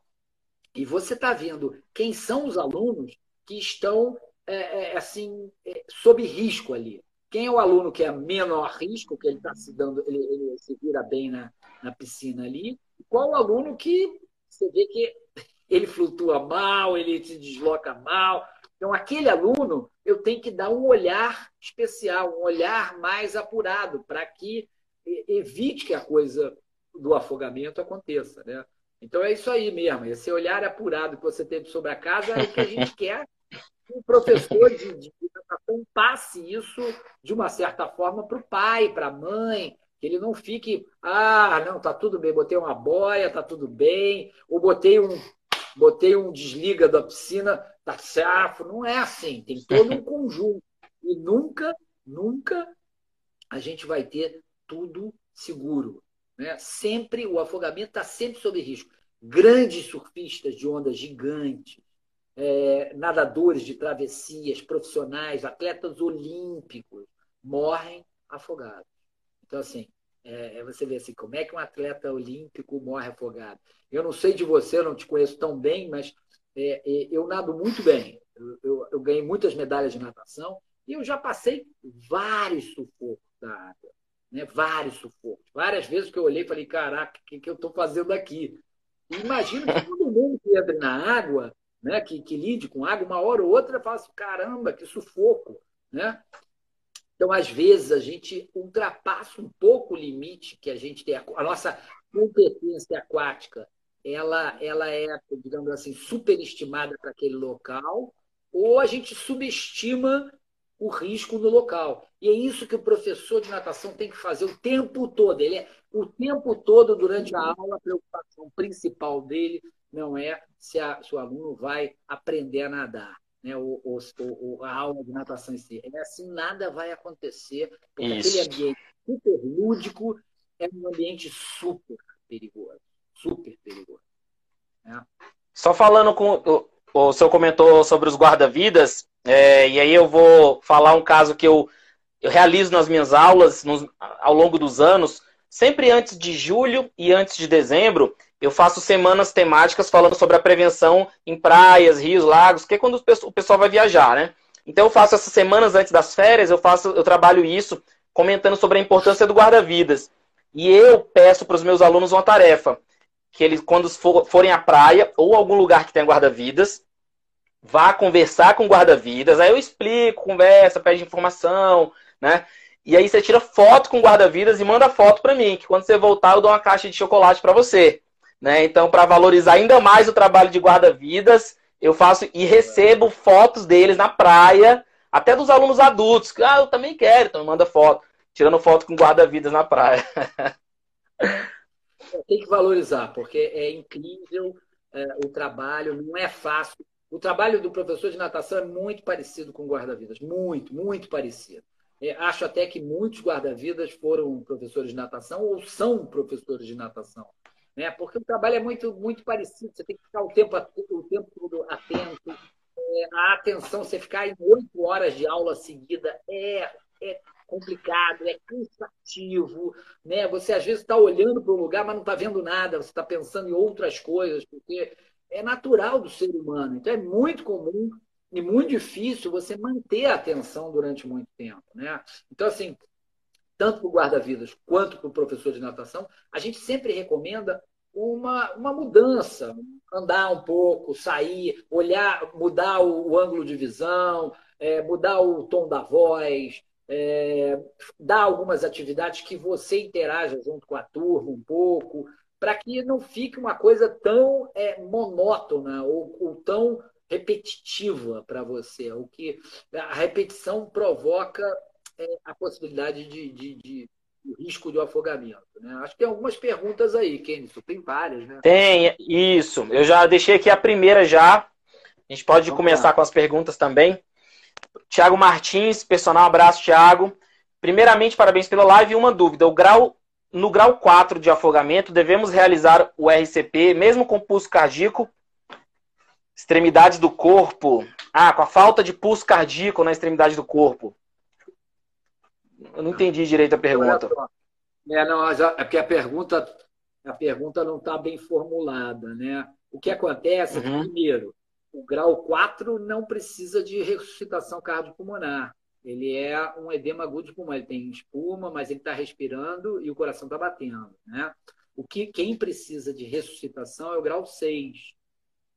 e você está vendo quem são os alunos que estão é, é, assim é, sob risco ali. Quem é o aluno que é menor risco, que ele está se dando, ele, ele, se vira bem na, na piscina ali, qual o aluno que você vê que ele flutua mal, ele se desloca mal, então, aquele aluno, eu tenho que dar um olhar especial, um olhar mais apurado, para que evite que a coisa do afogamento aconteça. Né? Então, é isso aí mesmo. Esse olhar apurado que você teve sobre a casa é o que a gente quer que o professor de, de educação passe isso, de uma certa forma, para o pai, para a mãe, que ele não fique, ah, não, tá tudo bem, botei uma boia, tá tudo bem, ou botei um, botei um desliga da piscina, tá certo. Não é assim, tem todo um conjunto. E nunca, nunca a gente vai ter tudo seguro. Né? Sempre, o afogamento está sempre sob risco. Grandes surfistas de ondas gigantes, é, nadadores de travessias, profissionais, atletas olímpicos, morrem afogados. Então, assim, é, é, você vê assim, como é que um atleta olímpico morre afogado. Eu não sei de você, não te conheço tão bem, mas é, é, eu nado muito bem. Eu, eu, eu, ganhei muitas medalhas de natação e eu já passei vários sufocos da água. Né? Vários sufocos. Várias vezes que eu olhei e falei, caraca, o que, que eu estou fazendo aqui? E imagino que todo mundo que entra na água, né, que, que lide com água, uma hora ou outra fala assim, caramba, que sufoco. Né? Então, às vezes, a gente ultrapassa um pouco o limite que a gente tem. A nossa competência aquática, ela, ela é, digamos assim, superestimada para aquele local, ou a gente subestima o risco no local. E é isso que o professor de natação tem que fazer o tempo todo. Ele é, o tempo todo, durante a aula, a preocupação principal dele não é se, a, se o aluno vai aprender a nadar né, o, o, a aula de natação em si. É assim, nada vai acontecer, porque Isso. aquele ambiente super lúdico, é um ambiente super perigoso. Super perigoso. É. Só falando com. O, o senhor comentou sobre os guarda-vidas, é, e aí eu vou falar um caso que eu, eu realizo nas minhas aulas nos, ao longo dos anos. Sempre antes de julho e antes de dezembro, eu faço semanas temáticas falando sobre a prevenção em praias, rios, lagos, que é quando o pessoal vai viajar, né? Então eu faço essas semanas antes das férias, eu faço, eu trabalho isso comentando sobre a importância do guarda-vidas. E eu peço para os meus alunos uma tarefa, que eles quando for, forem à praia ou algum lugar que tenha guarda-vidas, vá conversar com o guarda-vidas, aí eu explico, conversa, pede informação, né? E aí você tira foto com o guarda-vidas e manda foto para mim, que quando você voltar eu dou uma caixa de chocolate para você. Né? Então, para valorizar ainda mais o trabalho de guarda-vidas, eu faço e recebo fotos deles na praia, até dos alunos adultos, que ah, eu também quero, então manda foto, tirando foto com guarda-vidas na praia. Tem que valorizar, porque é incrível é, o trabalho, não é fácil. O trabalho do professor de natação é muito parecido com guarda-vidas, muito, muito parecido. É, acho até que muitos guarda-vidas foram professores de natação ou são professores de natação né? Porque o trabalho é muito, muito parecido, você tem que ficar o tempo, o tempo todo atento. É, a atenção, você ficar em oito horas de aula seguida é, é complicado, é cansativo, né? Você às vezes está olhando para um lugar, mas não está vendo nada, você está pensando em outras coisas, porque é natural do ser humano. Então é muito comum e muito difícil você manter a atenção durante muito tempo, né? Então assim, tanto para o guarda-vidas quanto para o professor de natação, a gente sempre recomenda uma, uma mudança, andar um pouco, sair, olhar, mudar o, o ângulo de visão, é, mudar o tom da voz, é, dar algumas atividades que você interaja junto com a turma um pouco, para que não fique uma coisa tão é, monótona ou, ou tão repetitiva para você. O que a repetição provoca a possibilidade de, de, de, risco de afogamento. Né? Acho que tem algumas perguntas aí, Kenison. Tem várias, né? Tem, isso. Eu já deixei aqui a primeira já. A gente pode Vamos começar lá. com as perguntas também. Tiago Martins, personal, abraço, Tiago. Primeiramente, parabéns pela live. Uma dúvida: o grau, no grau 4 de afogamento, devemos realizar o RCP, mesmo com pulso cardíaco? Extremidades do corpo. Ah, com a falta de pulso cardíaco na extremidade do corpo. Eu não entendi direito a pergunta. É, não, é porque a pergunta, a pergunta não está bem formulada, né? O que acontece, uhum. primeiro, o grau 4 não precisa de ressuscitação cardiopulmonar. Ele é um edema agudo de pulmão. Ele tem espuma, mas ele está respirando e o coração está batendo. Né? O que, quem precisa de ressuscitação é o grau 6.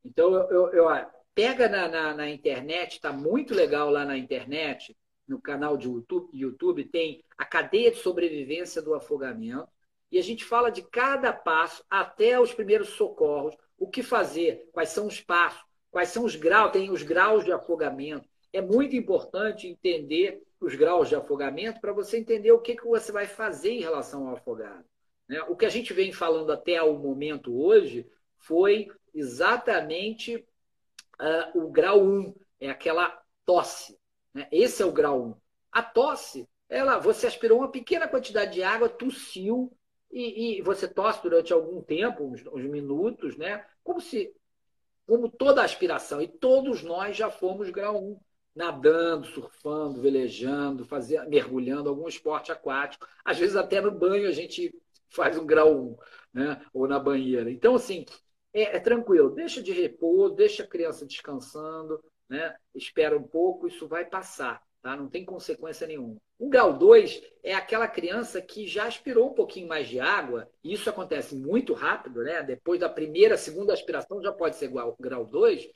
Então, eu, eu, eu pega na, na, na internet, está muito legal lá na internet, no canal de YouTube, YouTube tem a cadeia de sobrevivência do afogamento e a gente fala de cada passo até os primeiros socorros, o que fazer, quais são os passos, quais são os graus, tem os graus de afogamento. É muito importante entender os graus de afogamento para você entender o que, que você vai fazer em relação ao afogado. Né? O que a gente vem falando até o momento hoje foi exatamente uh, o grau 1, é aquela tosse. Né? Esse é o grau 1. A tosse, ela, você aspirou uma pequena quantidade de água, tossiu, e, e você tosse durante algum tempo, uns, uns, minutos, né? Como se, como toda aspiração, e todos nós já fomos grau 1, nadando, surfando, velejando, fazendo, mergulhando, algum esporte aquático. Às vezes até no banho a gente faz um grau 1, né? Ou na banheira. Então, assim, é, é tranquilo, deixa de repouso, deixa a criança descansando, né? espera um pouco, isso vai passar, tá? não tem consequência nenhuma. O grau 2 é aquela criança que já aspirou um pouquinho mais de água, e isso acontece muito rápido, né? depois da primeira, segunda aspiração já pode ser igual grau 2,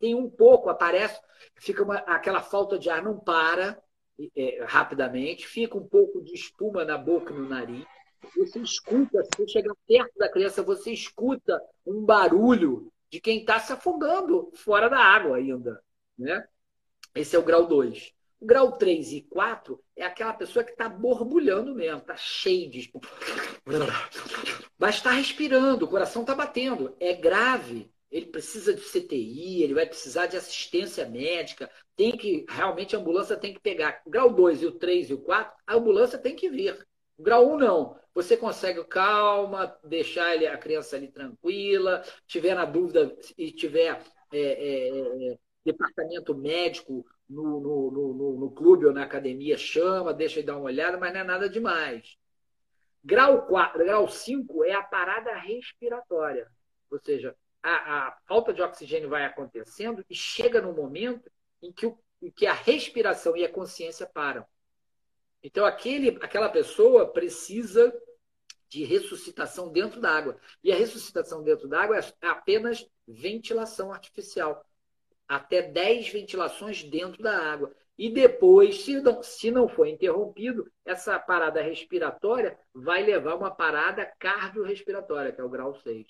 tem um pouco, aparece, fica uma, aquela falta de ar, não para é, rapidamente, fica um pouco de espuma na boca e no nariz, você escuta, se você chegar perto da criança, você escuta um barulho de quem está se afogando fora da água ainda. Né? Esse é o grau 2. O grau 3 e 4 é aquela pessoa que está borbulhando mesmo, está cheio de. Mas está respirando, o coração está batendo. É grave. Ele precisa de CTI, ele vai precisar de assistência médica. Tem que. Realmente a ambulância tem que pegar. O grau 2 e o 3 e o 4, a ambulância tem que vir. Grau 1 não. Você consegue calma, deixar ele, a criança ali tranquila, tiver na dúvida e tiver é, é, é, departamento médico no, no, no, no, clube ou na academia, chama, deixa ele dar uma olhada, mas não é nada demais. Grau 4, grau 5 é a parada respiratória. Ou seja, a, a falta de oxigênio vai acontecendo e chega no momento em que, o, em que a respiração e a consciência param. Então, aquele, aquela pessoa precisa de ressuscitação dentro da água. E a ressuscitação dentro da água é apenas ventilação artificial. Até 10 ventilações dentro da água. E depois, se não, se não for interrompido, essa parada respiratória vai levar uma parada cardiorrespiratória, que é o grau 6.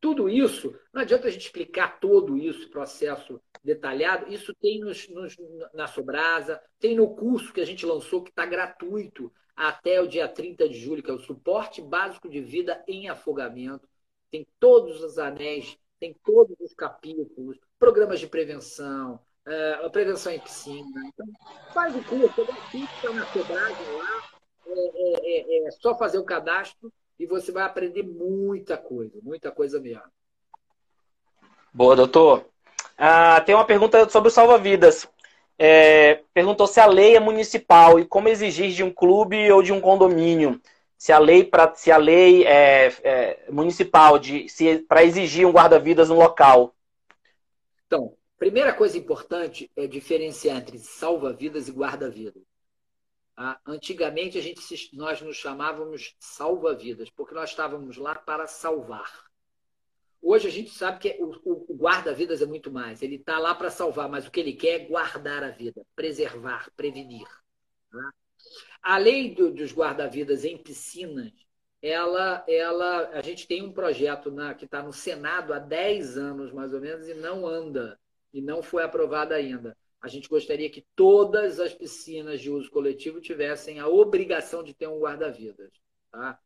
Tudo isso, não adianta a gente explicar todo isso, processo detalhado, isso tem nos, nos, na Sobrasa, tem no curso que a gente lançou, que está gratuito até o dia 30 de julho, que é o Suporte Básico de Vida em Afogamento. Tem todos os anéis, tem todos os capítulos, programas de prevenção, uh, prevenção em piscina. Então, faz o curso, é gratuito, está na Sobrasa lá, é, é, é, é só fazer o cadastro e você vai aprender muita coisa, muita coisa mesmo. Boa, doutor. Ah, tem uma pergunta sobre o salva-vidas. É, perguntou se a lei é municipal e como exigir de um clube ou de um condomínio. Se a lei, pra, se a lei é, é municipal para exigir um guarda-vidas no local. Então, primeira coisa importante é diferenciar entre salva-vidas e guarda-vidas. Ah, antigamente a gente nós nos chamávamos salva-vidas, porque nós estávamos lá para salvar. Hoje a gente sabe que o, o guarda-vidas é muito mais. Ele está lá para salvar, mas o que ele quer é guardar a vida, preservar, prevenir. Né? A lei do, dos guarda-vidas em piscinas, ela, ela, a gente tem um projeto na, que está no Senado há 10 anos, mais ou menos, e não anda, e não foi aprovada ainda a gente gostaria que todas as piscinas de uso coletivo tivessem a obrigação de ter um guarda-vidas. Tá?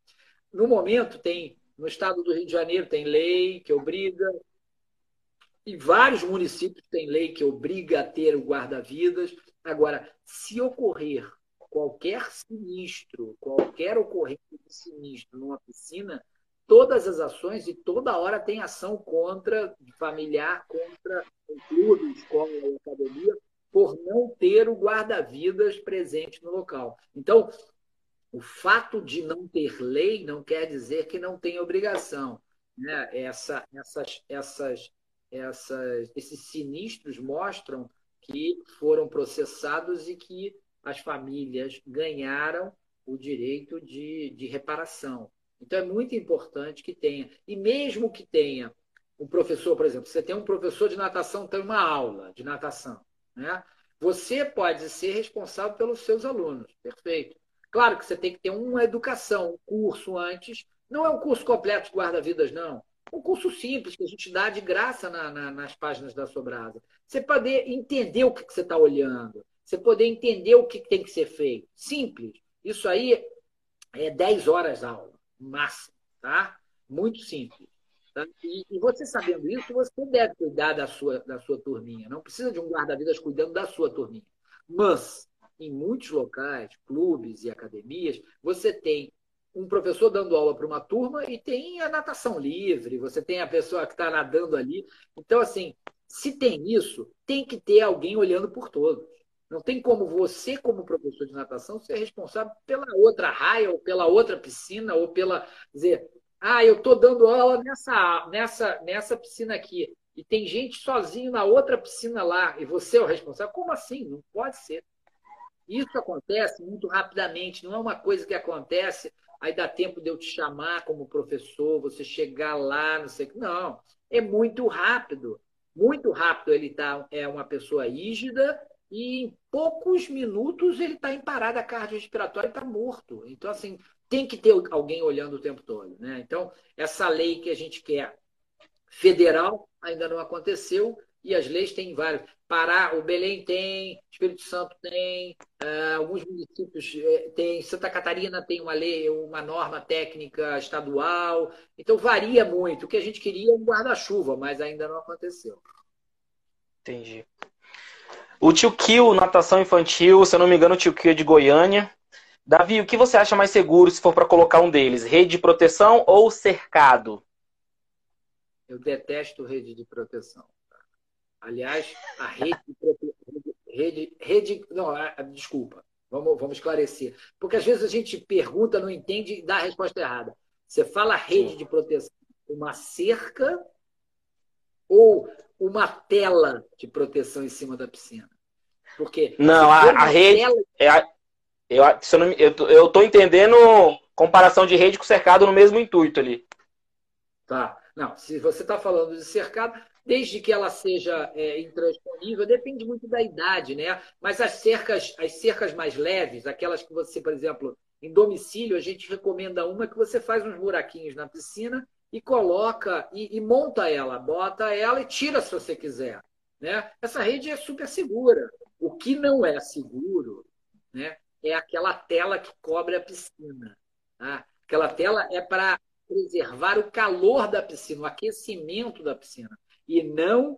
No momento, tem no estado do Rio de Janeiro tem lei que obriga, e vários municípios têm lei que obriga a ter o guarda-vidas. Agora, se ocorrer qualquer sinistro, qualquer ocorrência de sinistro numa piscina, todas as ações e toda hora tem ação contra familiar, contra o clube, escola e academia, por não ter o guarda-vidas presente no local. Então, o fato de não ter lei não quer dizer que não tem obrigação. Né? Essa, essas, essas, essas, esses sinistros mostram que foram processados e que as famílias ganharam o direito de, de reparação. Então é muito importante que tenha. E mesmo que tenha um professor, por exemplo, você tem um professor de natação, tem uma aula de natação. Né? Você pode ser responsável pelos seus alunos, perfeito. Claro que você tem que ter uma educação, um curso antes. Não é um curso completo de guarda-vidas, não. Um curso simples que a gente dá de graça na, na, nas páginas da Sobrasa. Você poder entender o que, que você está olhando. Você poder entender o que, tem que ser feito. Simples. Isso aí é 10 horas aula máximo, tá? Muito simples. Tá? E, e, você sabendo isso, você deve cuidar da sua, da sua turminha. Não precisa de um guarda-vidas cuidando da sua turminha. Mas, em muitos locais, clubes e academias, você tem um professor dando aula para uma turma e tem a natação livre, você tem a pessoa que está nadando ali. Então, assim, se tem isso, tem que ter alguém olhando por todos. Não tem como você, como professor de natação, ser responsável pela outra raia, ou pela outra piscina, ou pela. dizer, ah, eu estou dando aula nessa, nessa, nessa piscina aqui. E tem gente sozinho na outra piscina lá, e você é o responsável. Como assim? Não pode ser. Isso acontece muito rapidamente, não é uma coisa que acontece, aí dá tempo de eu te chamar como professor, você chegar lá, não sei o que. Não, é muito rápido. Muito rápido ele tá, é uma pessoa rígida e em poucos minutos ele está em parada cardiorrespiratória e está morto. Então, assim, tem que ter alguém olhando o tempo todo. Né? Então, essa lei que a gente quer federal ainda não aconteceu e as leis têm várias. Pará, o Belém tem, Espírito Santo tem, uh, alguns municípios eh, tem, Santa Catarina tem uma lei, uma norma técnica estadual. Então varia muito. O que a gente queria é um guarda-chuva, mas ainda não aconteceu. Entendi. O tio Kio, natação infantil, se eu não me engano, o tio Kio é de Goiânia. Davi, o que você acha mais seguro se for para colocar um deles? Rede de proteção ou cercado? Eu detesto rede de proteção. Aliás, a rede de proteção. Rede, rede, não, desculpa, vamos, vamos esclarecer. Porque às vezes a gente pergunta, não entende e dá a resposta errada. Você fala rede de proteção, uma cerca ou uma tela de proteção em cima da piscina? Porque não, a, a rede tela... é a, eu, eu, eu tô entendendo comparação de rede com cercado no mesmo intuito ali. Tá. Não, se você está falando de cercado, desde que ela seja é, intransponível, depende muito da idade, né? Mas as cercas, as cercas mais leves, aquelas que você, por exemplo, em domicílio, a gente recomenda uma que você faz uns buraquinhos na piscina e coloca e, e monta ela, bota ela e tira se você quiser. Né? Essa rede é super segura. O que não é seguro né, é aquela tela que cobre a piscina. Tá? Aquela tela é para preservar o calor da piscina, o aquecimento da piscina, e não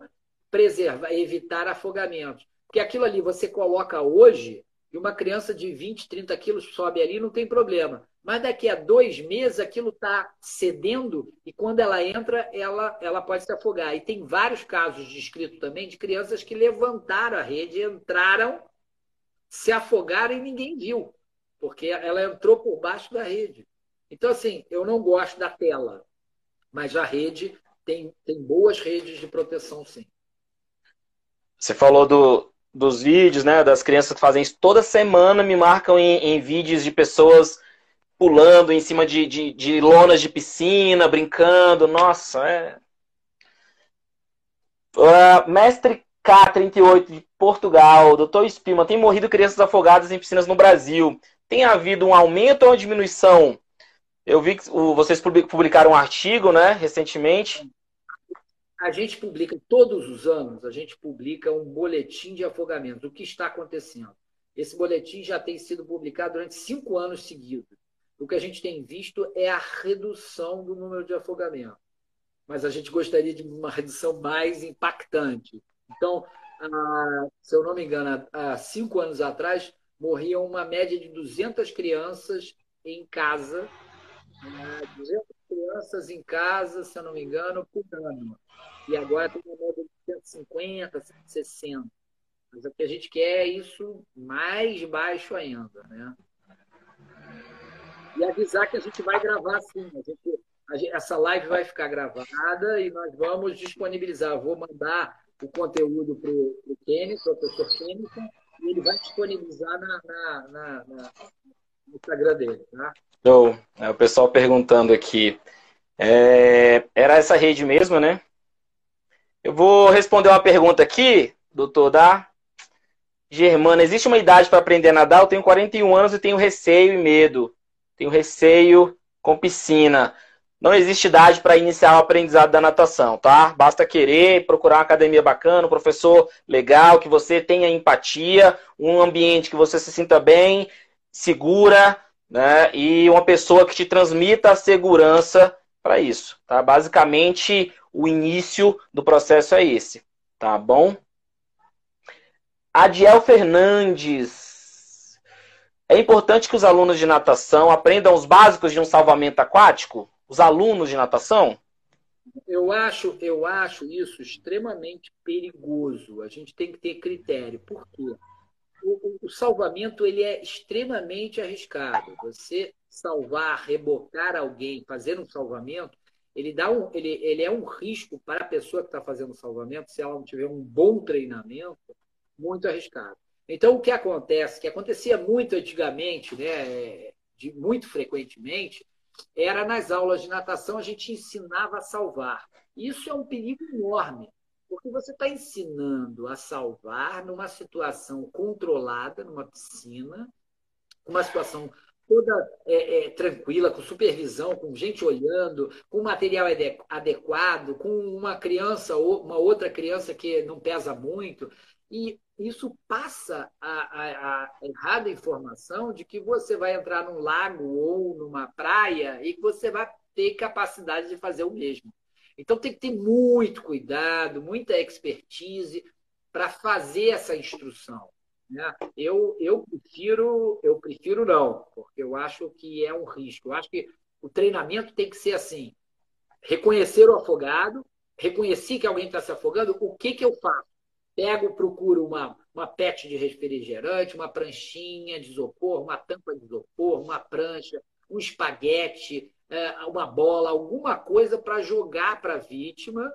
preservar, evitar afogamento. Porque aquilo ali você coloca hoje, e uma criança de 20, 30 quilos sobe ali, não tem problema. Mas daqui a dois meses aquilo está cedendo e quando ela entra, ela, ela pode se afogar. E tem vários casos descritos também de crianças que levantaram a rede, entraram, se afogaram e ninguém viu, porque ela entrou por baixo da rede. Então, assim, eu não gosto da tela, mas a rede tem, tem boas redes de proteção, sim. Você falou do, dos vídeos, né? Das crianças que fazem isso toda semana, me marcam em, em vídeos de pessoas pulando em cima de, de, de, lonas de piscina, brincando. Nossa, é. Uh, mestre K38 de Portugal, doutor Spima, tem morrido crianças afogadas em piscinas no Brasil. Tem havido um aumento ou uma diminuição? Eu vi que vocês publicaram um artigo, né, recentemente. A gente publica todos os anos, a gente publica um boletim de afogamento. O que está acontecendo? Esse boletim já tem sido publicado durante cinco anos seguidos. O que a gente tem visto é a redução do número de afogamentos. Mas a gente gostaria de uma redução mais impactante. Então, se eu não me engano, há cinco anos atrás, morriam uma média de 200 crianças em casa 200 crianças em casa, se eu não me engano, por ano. E agora tem uma média de 150, 160. Mas o que a gente quer é isso mais baixo ainda, né? E avisar que a gente vai gravar sim. A gente, a gente, essa live vai ficar gravada e nós vamos disponibilizar. Vou mandar o conteúdo para o Kenny, professor Kenny, e ele vai disponibilizar na, na, na, na no Instagram dele, tá? Show. É, o pessoal perguntando aqui. É, era essa rede mesmo, né? Eu vou responder uma pergunta aqui, doutor da Germana. Existe uma idade para aprender a nadar? Eu tenho 41 anos e tenho receio e medo. Tenho receio com piscina. Não existe idade para iniciar o aprendizado da natação, tá? Basta querer, procurar uma academia bacana, um professor legal, que você tenha empatia, um ambiente que você se sinta bem, segura, né? E uma pessoa que te transmita a segurança para isso, tá? Basicamente, o início do processo é esse, tá bom? Adiel Fernandes. É importante que os alunos de natação aprendam os básicos de um salvamento aquático? Os alunos de natação? Eu acho, eu acho isso extremamente perigoso. A gente tem que ter critério. Por quê? o, o, salvamento ele é extremamente arriscado. Você salvar, rebocar alguém, fazer um salvamento, ele dá um, ele, ele é um risco para a pessoa que está fazendo o salvamento, se ela não tiver um bom treinamento, muito arriscado. Então, o que acontece, que acontecia muito antigamente, né, de, muito frequentemente, era nas aulas de natação a gente ensinava a salvar. Isso é um perigo enorme, porque você está ensinando a salvar numa situação controlada, numa piscina, uma situação toda é, é, tranquila, com supervisão, com gente olhando, com material adequado, com uma criança ou uma outra criança que não pesa muito. E isso passa a, a, a, errada informação de que você vai entrar num lago ou numa praia e que você vai ter capacidade de fazer o mesmo. Então tem que ter muito cuidado, muita expertise para fazer essa instrução. Né? Eu, eu, prefiro, eu prefiro não, porque eu acho que é um risco. Eu acho que o treinamento tem que ser assim: reconhecer o afogado, reconheci que alguém está se afogando, o que, que eu faço? Pego, procuro uma, uma pet de refrigerante, uma pranchinha de isopor, uma tampa de isopor, uma prancha, um espaguete, é, uma bola, alguma coisa para jogar para a vítima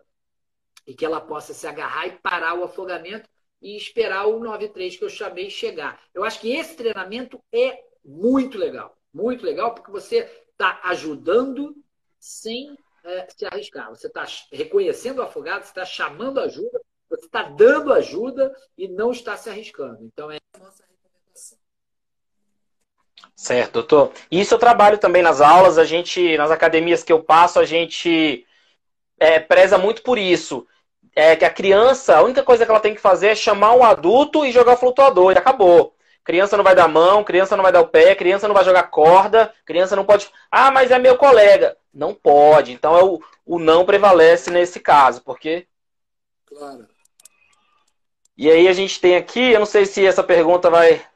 e que ela possa se agarrar e parar o afogamento e esperar o 93 que eu chamei chegar. Eu acho que esse treinamento é muito legal, muito legal, porque você está ajudando sem é, se arriscar. Você está reconhecendo o afogado, você está chamando ajuda, você está dando ajuda e não está se arriscando. Então, é a nossa recomendação. Certo, doutor. Isso eu trabalho também nas aulas, a gente, nas academias que eu passo, a gente é, preza muito por isso é que a criança, a única coisa que ela tem que fazer é chamar um adulto e jogar o flutuador, e acabou. Criança não vai dar mão, criança não vai dar o pé, criança não vai jogar corda, criança não pode. Ah, mas é meu colega. Não pode. Então é o, o não prevalece nesse caso, porque. Claro. E aí a gente tem aqui, eu não sei se essa pergunta vai.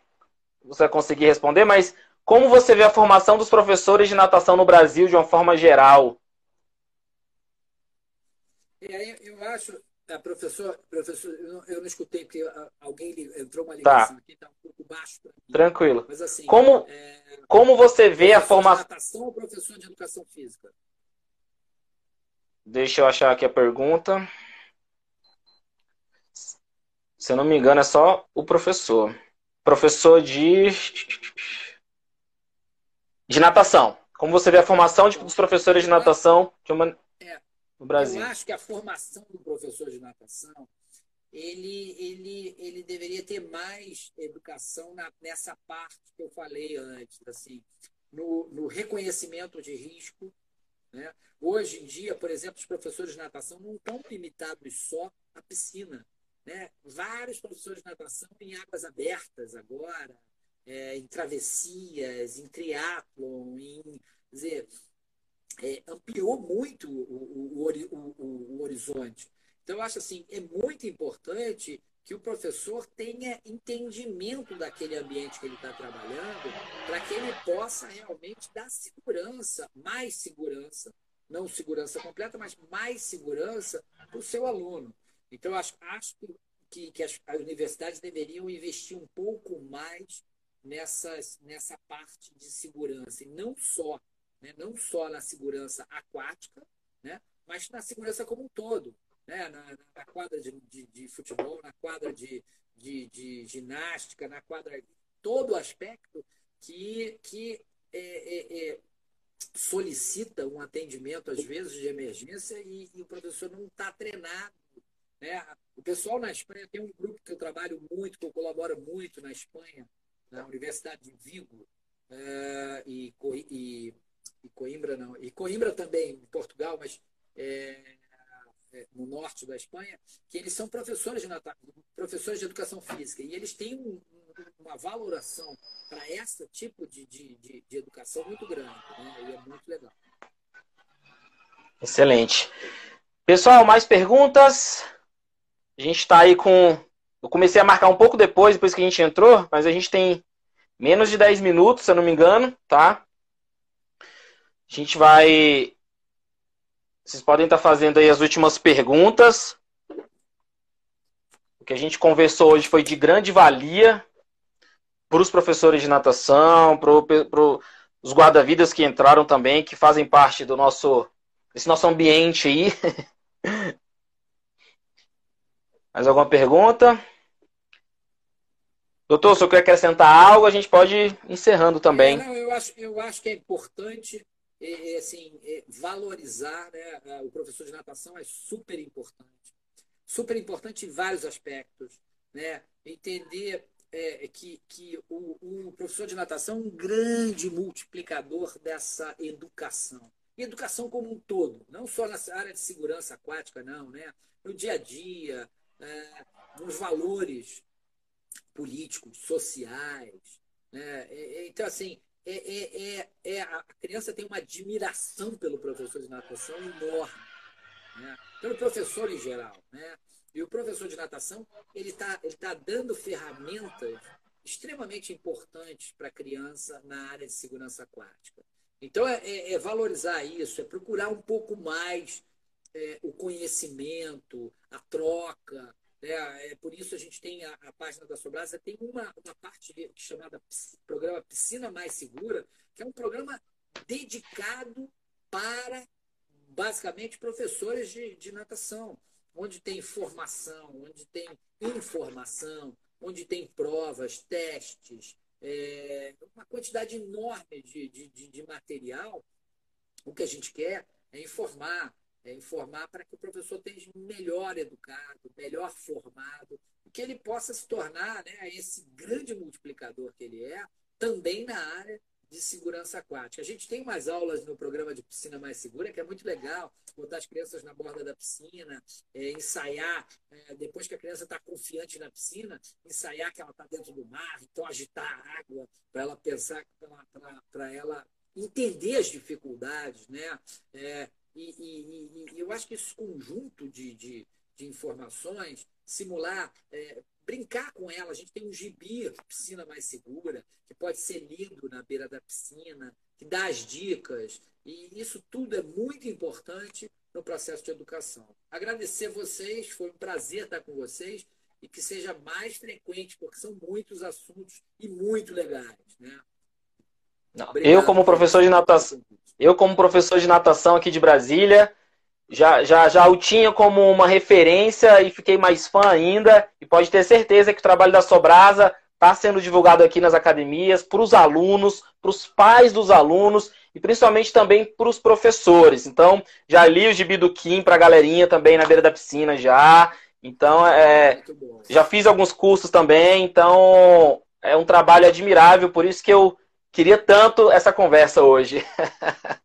Você vai conseguir responder, mas como você vê a formação dos professores de natação no Brasil de uma forma geral? Eu acho, a professor, professor eu, não, eu não escutei, porque alguém entrou uma ligação tá. aqui, está um pouco baixo. Tranquilo. Mas assim, como, é, como você vê a formação. De natação ou professor de educação física? Deixa eu achar aqui a pergunta. Se eu não me engano, é só o professor. Professor de. De natação. Como você vê a formação de, dos professores de natação de uma no Brasil. Eu acho que a formação do professor de natação ele, ele, ele deveria ter mais educação na, nessa parte que eu falei antes, assim, no, no reconhecimento de risco. Né? Hoje em dia, por exemplo, os professores de natação não estão limitados só à piscina. Vários professores de natação em águas abertas agora, é, em travessias, em triatlon, em dizer, é, ampliou muito o, o, o, o, horizonte. Então, eu acho assim, é muito importante que o professor tenha entendimento daquele ambiente que ele está trabalhando, para que ele possa realmente dar segurança, mais segurança, não segurança completa, mas mais segurança para o seu aluno. Então, acho, acho que, que as, as universidades deveriam investir um pouco mais nessas, nessa parte de segurança, e não só né? não só na segurança aquática, né? mas na segurança como um todo. Né? Na, na quadra de, de, de, futebol, na quadra de, de, de, ginástica, na quadra. Todo aspecto que, que é, é, é, solicita um atendimento, às vezes, de emergência e, e o professor não está treinado. Né? O pessoal na Espanha tem um grupo que eu trabalho muito, que eu colaboro muito na Espanha, na Universidade de Vigo, uh, e, e e Coimbra não, e Coimbra também, em Portugal, mas é, é, no norte da Espanha, que eles são professores de, professores de educação física e eles têm um, uma valoração para esse tipo de, de, de, de, educação muito grande, né? e é muito legal. Excelente. Pessoal, mais perguntas? A gente está aí com. Eu comecei a marcar um pouco depois, depois que a gente entrou, mas a gente tem menos de 10 minutos, se eu não me engano, tá? A gente vai. Vocês podem estar fazendo aí as últimas perguntas. O que a gente conversou hoje foi de grande valia para os professores de natação, para os guarda-vidas que entraram também, que fazem parte do nosso desse nosso ambiente aí. Mais alguma pergunta? Doutor, se eu quer acrescentar algo, a gente pode ir encerrando também. É, não, eu, acho, eu acho que é importante é, assim, é, valorizar né, o professor de natação é super importante. Super importante em vários aspectos. Né? Entender é, que, que o, o, professor de natação é um grande multiplicador dessa educação. E educação como um todo, não só nessa área de segurança aquática, não, né? no dia a dia, é, nos valores políticos, sociais. Né? Então, assim, é, é, é, é, a criança tem uma admiração pelo professor de natação enorme, né? pelo professor em geral. Né? E o professor de natação, ele está ele tá dando ferramentas extremamente importantes para a criança na área de segurança aquática. Então, é, é, é, valorizar isso, é procurar um pouco mais é, o conhecimento, a troca. Né? É, por isso a gente tem a, a página da Sobrasa, tem uma, uma parte chamada Programa Piscina Mais Segura, que é um programa dedicado para, basicamente, professores de, de natação, onde tem formação, onde tem informação, onde tem provas, testes, é, uma quantidade enorme de, de, de, material. O que a gente quer é informar, é informar para que o professor esteja melhor educado, melhor formado, que ele possa se tornar né, esse grande multiplicador que ele é, também na área de segurança aquática. A gente tem umas aulas no programa de piscina mais segura, que é muito legal, botar as crianças na borda da piscina, é, ensaiar, é, depois que a criança está confiante na piscina, ensaiar que ela está dentro do mar, então agitar a água para ela pensar, para ela entender as dificuldades, né? É, e, e, e, eu acho que esse conjunto de, de, de informações, simular, é, brincar com ela. A gente tem um gibi, piscina mais segura, que pode ser lido na beira da piscina, que dá as dicas. E isso tudo é muito importante no processo de educação. Agradecer vocês, foi um prazer estar com vocês e que seja mais frequente, porque são muitos assuntos e muito legais. Né? eu, como professor de natação, eu, como professor de natação aqui de Brasília, já, já, já o tinha como uma referência e fiquei mais fã ainda. E pode ter certeza que o trabalho da Sobrasa está sendo divulgado aqui nas academias, para os alunos, para os pais dos alunos e principalmente também para os professores. Então, já li o gibi do Kim para a galerinha também na beira da piscina já. Então, é, já fiz alguns cursos também. Então, é um trabalho admirável, por isso que eu queria tanto essa conversa hoje.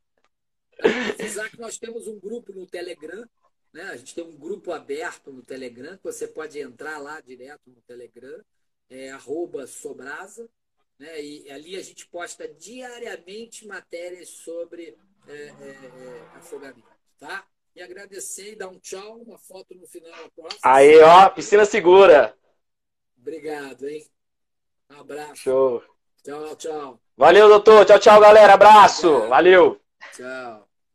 Que nós temos um grupo no Telegram, né? A gente tem um grupo aberto no Telegram, que você pode entrar lá direto no Telegram, é Sobrasa, né? E ali a gente posta diariamente matérias sobre é, é, é, afogamento, tá? E agradecer e dar um tchau, uma foto no final da próxima. Aí, ó, piscina segura. Obrigado, hein? Um abraço. Show. Tchau, tchau. Valeu, doutor. Tchau, tchau, galera. Abraço. Valeu. Tchau.